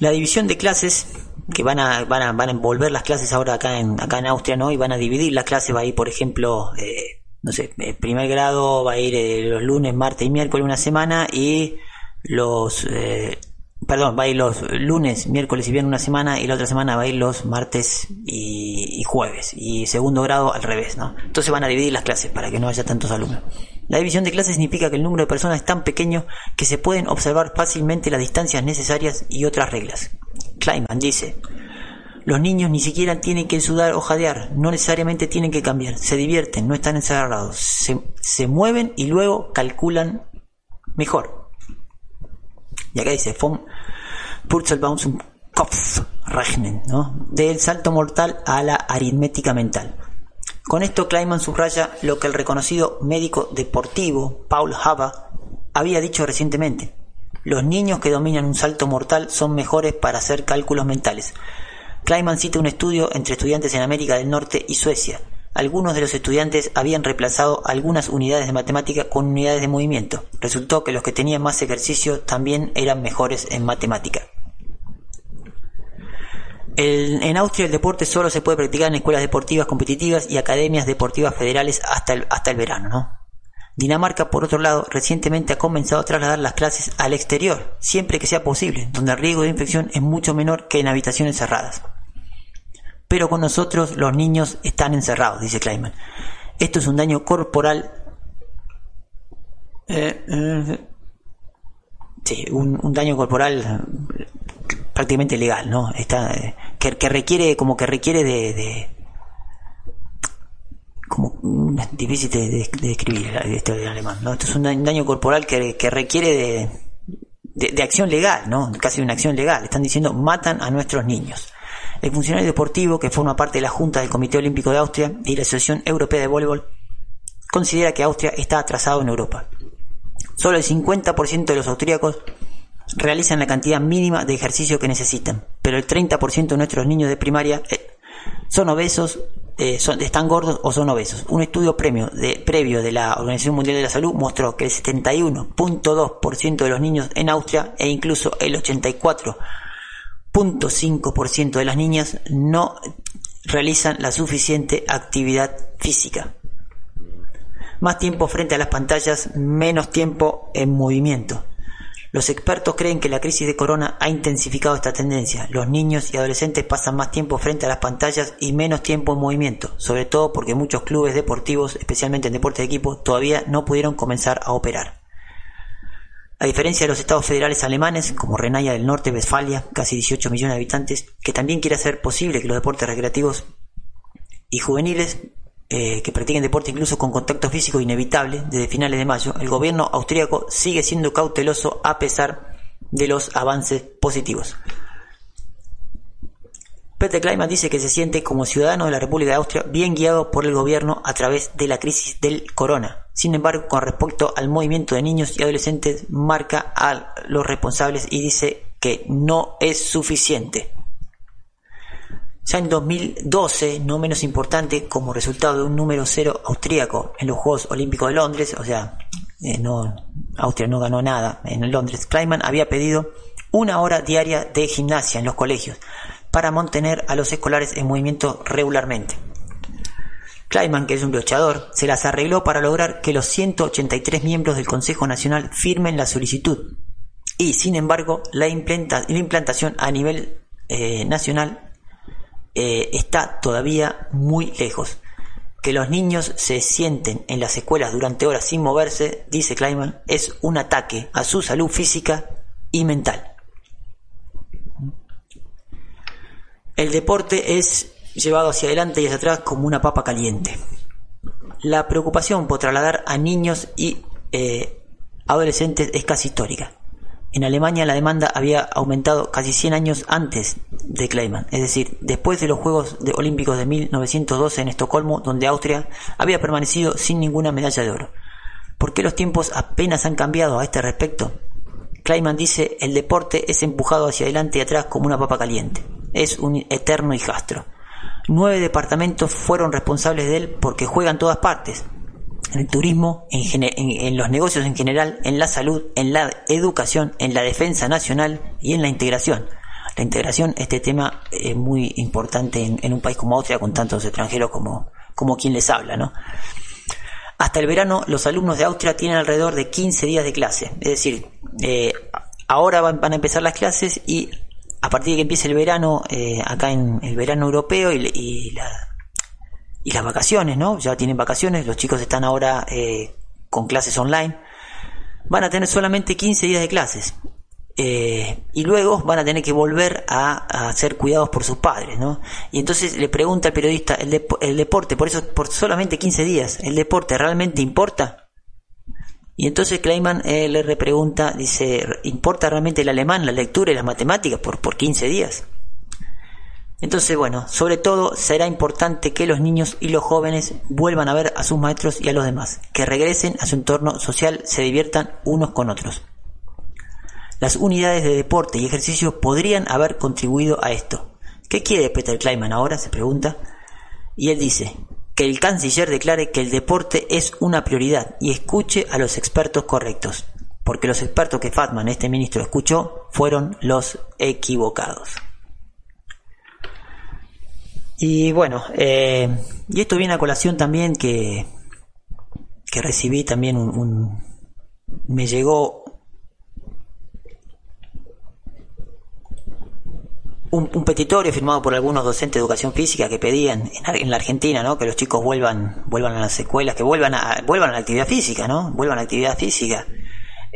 La división de clases que van a, van a, van a envolver las clases ahora acá en, acá en Austria, ¿no? Y van a dividir las clases, va a ir, por ejemplo, eh, no sé, el primer grado va a ir eh, los lunes, martes y miércoles una semana y los, eh, perdón, va a ir los lunes, miércoles y viernes una semana y la otra semana va a ir los martes y, y, jueves y segundo grado al revés, ¿no? Entonces van a dividir las clases para que no haya tantos alumnos. La división de clases significa que el número de personas es tan pequeño que se pueden observar fácilmente las distancias necesarias y otras reglas. Kleiman dice, los niños ni siquiera tienen que sudar o jadear, no necesariamente tienen que cambiar, se divierten, no están encerrados, se, se mueven y luego calculan mejor. Y acá dice, vom Kopfrechnen, ¿no? Del salto mortal a la aritmética mental. Con esto Kleiman subraya lo que el reconocido médico deportivo Paul Hava había dicho recientemente. Los niños que dominan un salto mortal son mejores para hacer cálculos mentales. Kleiman cita un estudio entre estudiantes en América del Norte y Suecia. Algunos de los estudiantes habían reemplazado algunas unidades de matemática con unidades de movimiento. Resultó que los que tenían más ejercicio también eran mejores en matemática. en Austria el deporte solo se puede practicar en escuelas deportivas competitivas y academias deportivas federales hasta el, hasta el verano, ¿no? Dinamarca, por otro lado, recientemente ha comenzado a trasladar las clases al exterior, siempre que sea posible, donde el riesgo de infección es mucho menor que en habitaciones cerradas. pero con nosotros los niños están encerrados, dice Kleiman. Esto es un daño corporal. Eh, eh, sí, un, daño corporal prácticamente legal, ¿no? Que, requiere, como que requiere de, como difícil de, describir esto en alemán. Esto es un daño corporal que, que requiere de, de, acción legal, ¿no? Casi una acción legal. Están diciendo matan a nuestros niños. El funcionario deportivo, que forma parte de la Junta del Comité Olímpico de Austria y la Asociación Europea de Voleibol, considera que Austria está atrasado en Europa. Solo el 50% de los austríacos realizan la cantidad mínima de ejercicio que necesitan, pero el 30% de nuestros niños de primaria eh, son obesos, eh, están gordos o son obesos. Un estudio premio de, previo de la Organización Mundial de la Salud mostró que el 71.2% de los niños en Austria e incluso el 84.5% de las niñas no realizan la suficiente actividad física. Más tiempo frente a las pantallas, menos tiempo en movimiento. Los expertos creen que la crisis de corona ha intensificado esta tendencia. Los niños y adolescentes pasan más tiempo frente a las pantallas y menos tiempo en movimiento, sobre todo porque muchos clubes deportivos, especialmente en deporte de equipo, todavía no pudieron comenzar a operar. A diferencia de los estados federales alemanes, como Renania del Norte, Westfalia, casi 18 millones de habitantes, que también quiere hacer posible que los deportes recreativos y juveniles eh, que practiquen deporte incluso con contacto físico inevitable desde finales de mayo, el gobierno austríaco sigue siendo cauteloso a pesar de los avances positivos. Peter Kleiman dice que se siente como ciudadano de la República de Austria bien guiado por el gobierno a través de la crisis del corona. Sin embargo, con respecto al movimiento de niños y adolescentes, marca a los responsables y dice que no es suficiente. Ya en 2012, no menos importante, como resultado de un número cero austríaco en los Juegos Olímpicos de Londres, o sea, eh, Austria no ganó nada en Londres, Kleiman había pedido una hora diaria de gimnasia en los colegios para mantener a los escolares en movimiento regularmente. Kleiman, que es un luchador, se las arregló para lograr que los 183 miembros del Consejo Nacional firmen la solicitud. Y, sin embargo, la, implantación a nivel eh, nacional eh, está todavía muy lejos. Que los niños se sienten en las escuelas durante horas sin moverse, dice Kleiman, es un ataque a su salud física y mental. El deporte es llevado hacia adelante y hacia atrás como una papa caliente. La preocupación por trasladar a niños y eh, adolescentes es casi histórica. En Alemania la demanda había aumentado casi 100 años antes de Kleiman, es decir, después de los Juegos Olímpicos de 1912 en Estocolmo, donde Austria había permanecido sin ninguna medalla de oro. ¿Por qué los tiempos apenas han cambiado a este respecto? Kleiman dice, el deporte es empujado hacia adelante y atrás como una papa caliente. Es un eterno hijastro. Nueve departamentos fueron responsables de él porque juegan todas partes, en el turismo, en, los negocios en general, en la salud, en la educación, en la defensa nacional y en la integración. La integración, este tema es muy importante en, un país como Austria, con tantos extranjeros como, como quien les habla, ¿no? Hasta el verano, los alumnos de Austria tienen alrededor de 15 días de clase. Es decir, eh, ahora van, a empezar las clases y a partir de que empiece el verano, eh, acá en el verano europeo y la, y las vacaciones, ¿no? Ya tienen vacaciones, los chicos están ahora eh, con clases online. Van a tener solamente 15 días de clases. Eh, y luego van a tener que volver a, ser cuidados por sus padres, ¿no? Y entonces le pregunta al periodista, ¿el, deporte, por eso, por solamente 15 días, ¿el deporte realmente importa? Y entonces Kleiman eh, le repregunta, dice, ¿importa realmente el alemán, la lectura y las matemáticas por, por 15 días? Entonces, bueno, sobre todo será importante que los niños y los jóvenes vuelvan a ver a sus maestros y a los demás, que regresen a su entorno social, se diviertan unos con otros. Las unidades de deporte y ejercicio podrían haber contribuido a esto. ¿Qué quiere Peter Kleiman ahora? se pregunta. Y él dice, que el canciller declare que el deporte es una prioridad y escuche a los expertos correctos, porque los expertos que Fatman, este ministro, escuchó fueron los equivocados. Y bueno, eh, y esto viene a colación también que, que recibí también un, me llegó un, petitorio firmado por algunos docentes de educación física que pedían en, la Argentina, ¿no? Que los chicos vuelvan, vuelvan a las escuelas, que vuelvan a, vuelvan a la actividad física, ¿no? Vuelvan a la actividad física.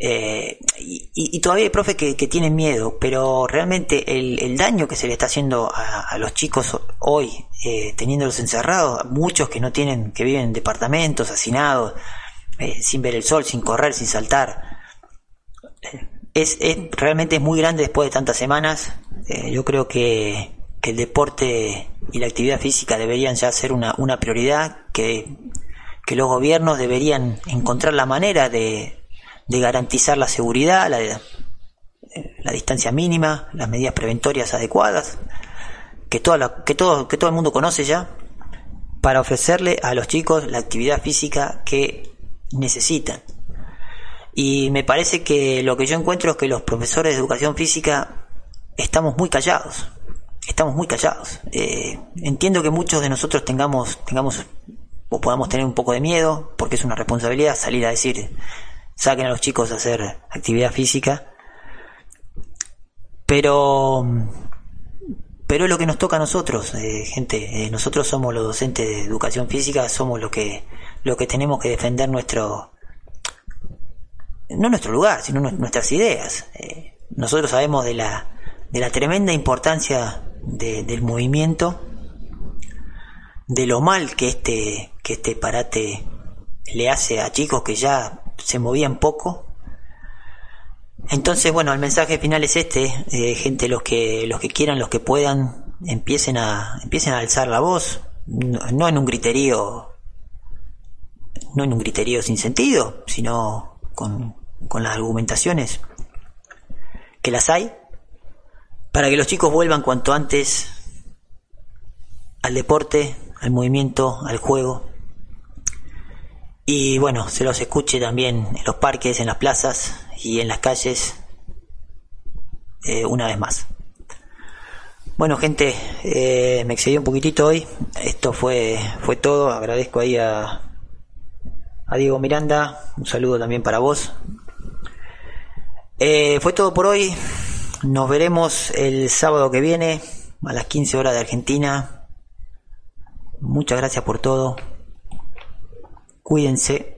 Eh, y, todavía hay profes que, tienen miedo, pero realmente el, daño que se le está haciendo a, los chicos hoy, eh, teniéndolos encerrados, muchos que no tienen, que viven en departamentos, hacinados, eh, sin ver el sol, sin correr, sin saltar, es, es, realmente es muy grande después de tantas semanas. yo creo que, el deporte y la actividad física deberían ya ser una, una prioridad, que, que los gobiernos deberían encontrar la manera de, de garantizar la seguridad, la, la distancia mínima, las medidas preventorias adecuadas, que, toda que, todo, que todo el mundo conoce ya, para ofrecerle a los chicos la actividad física que necesitan. Y me parece que lo que yo encuentro es que los profesores de educación física estamos muy callados. Estamos muy callados. Eh, entiendo que muchos de nosotros tengamos, tengamos o podamos tener un poco de miedo, porque es una responsabilidad salir a decir saquen a los chicos a hacer actividad física. Pero, pero es lo que nos toca a nosotros, eh, gente. Eh, nosotros somos los docentes de educación física, somos los que, lo que tenemos que defender nuestro, no nuestro lugar, sino nuestras ideas. Eh, nosotros sabemos de la, de la tremenda importancia del movimiento, de lo mal que este, que este parate le hace a chicos que ya se movían poco. Entonces, bueno, el mensaje final es este, eh, gente, los que, los que quieran, los que puedan, empiecen a, empiecen a alzar la voz, no, en un griterío, no en un griterío sin sentido, sino con, con las argumentaciones que las hay, para que los chicos vuelvan cuanto antes al deporte, al movimiento, al juego, y bueno, se los escuche también en los parques, en las plazas y en las calles eh, una vez más. Bueno gente, eh, me excedí un poquitito hoy. Esto fue, fue todo. Agradezco ahí a, Diego Miranda. Un saludo también para vos. Eh, fue todo por hoy. Nos veremos el sábado que viene a las 15 horas de Argentina. Muchas gracias por todo. Cuídense.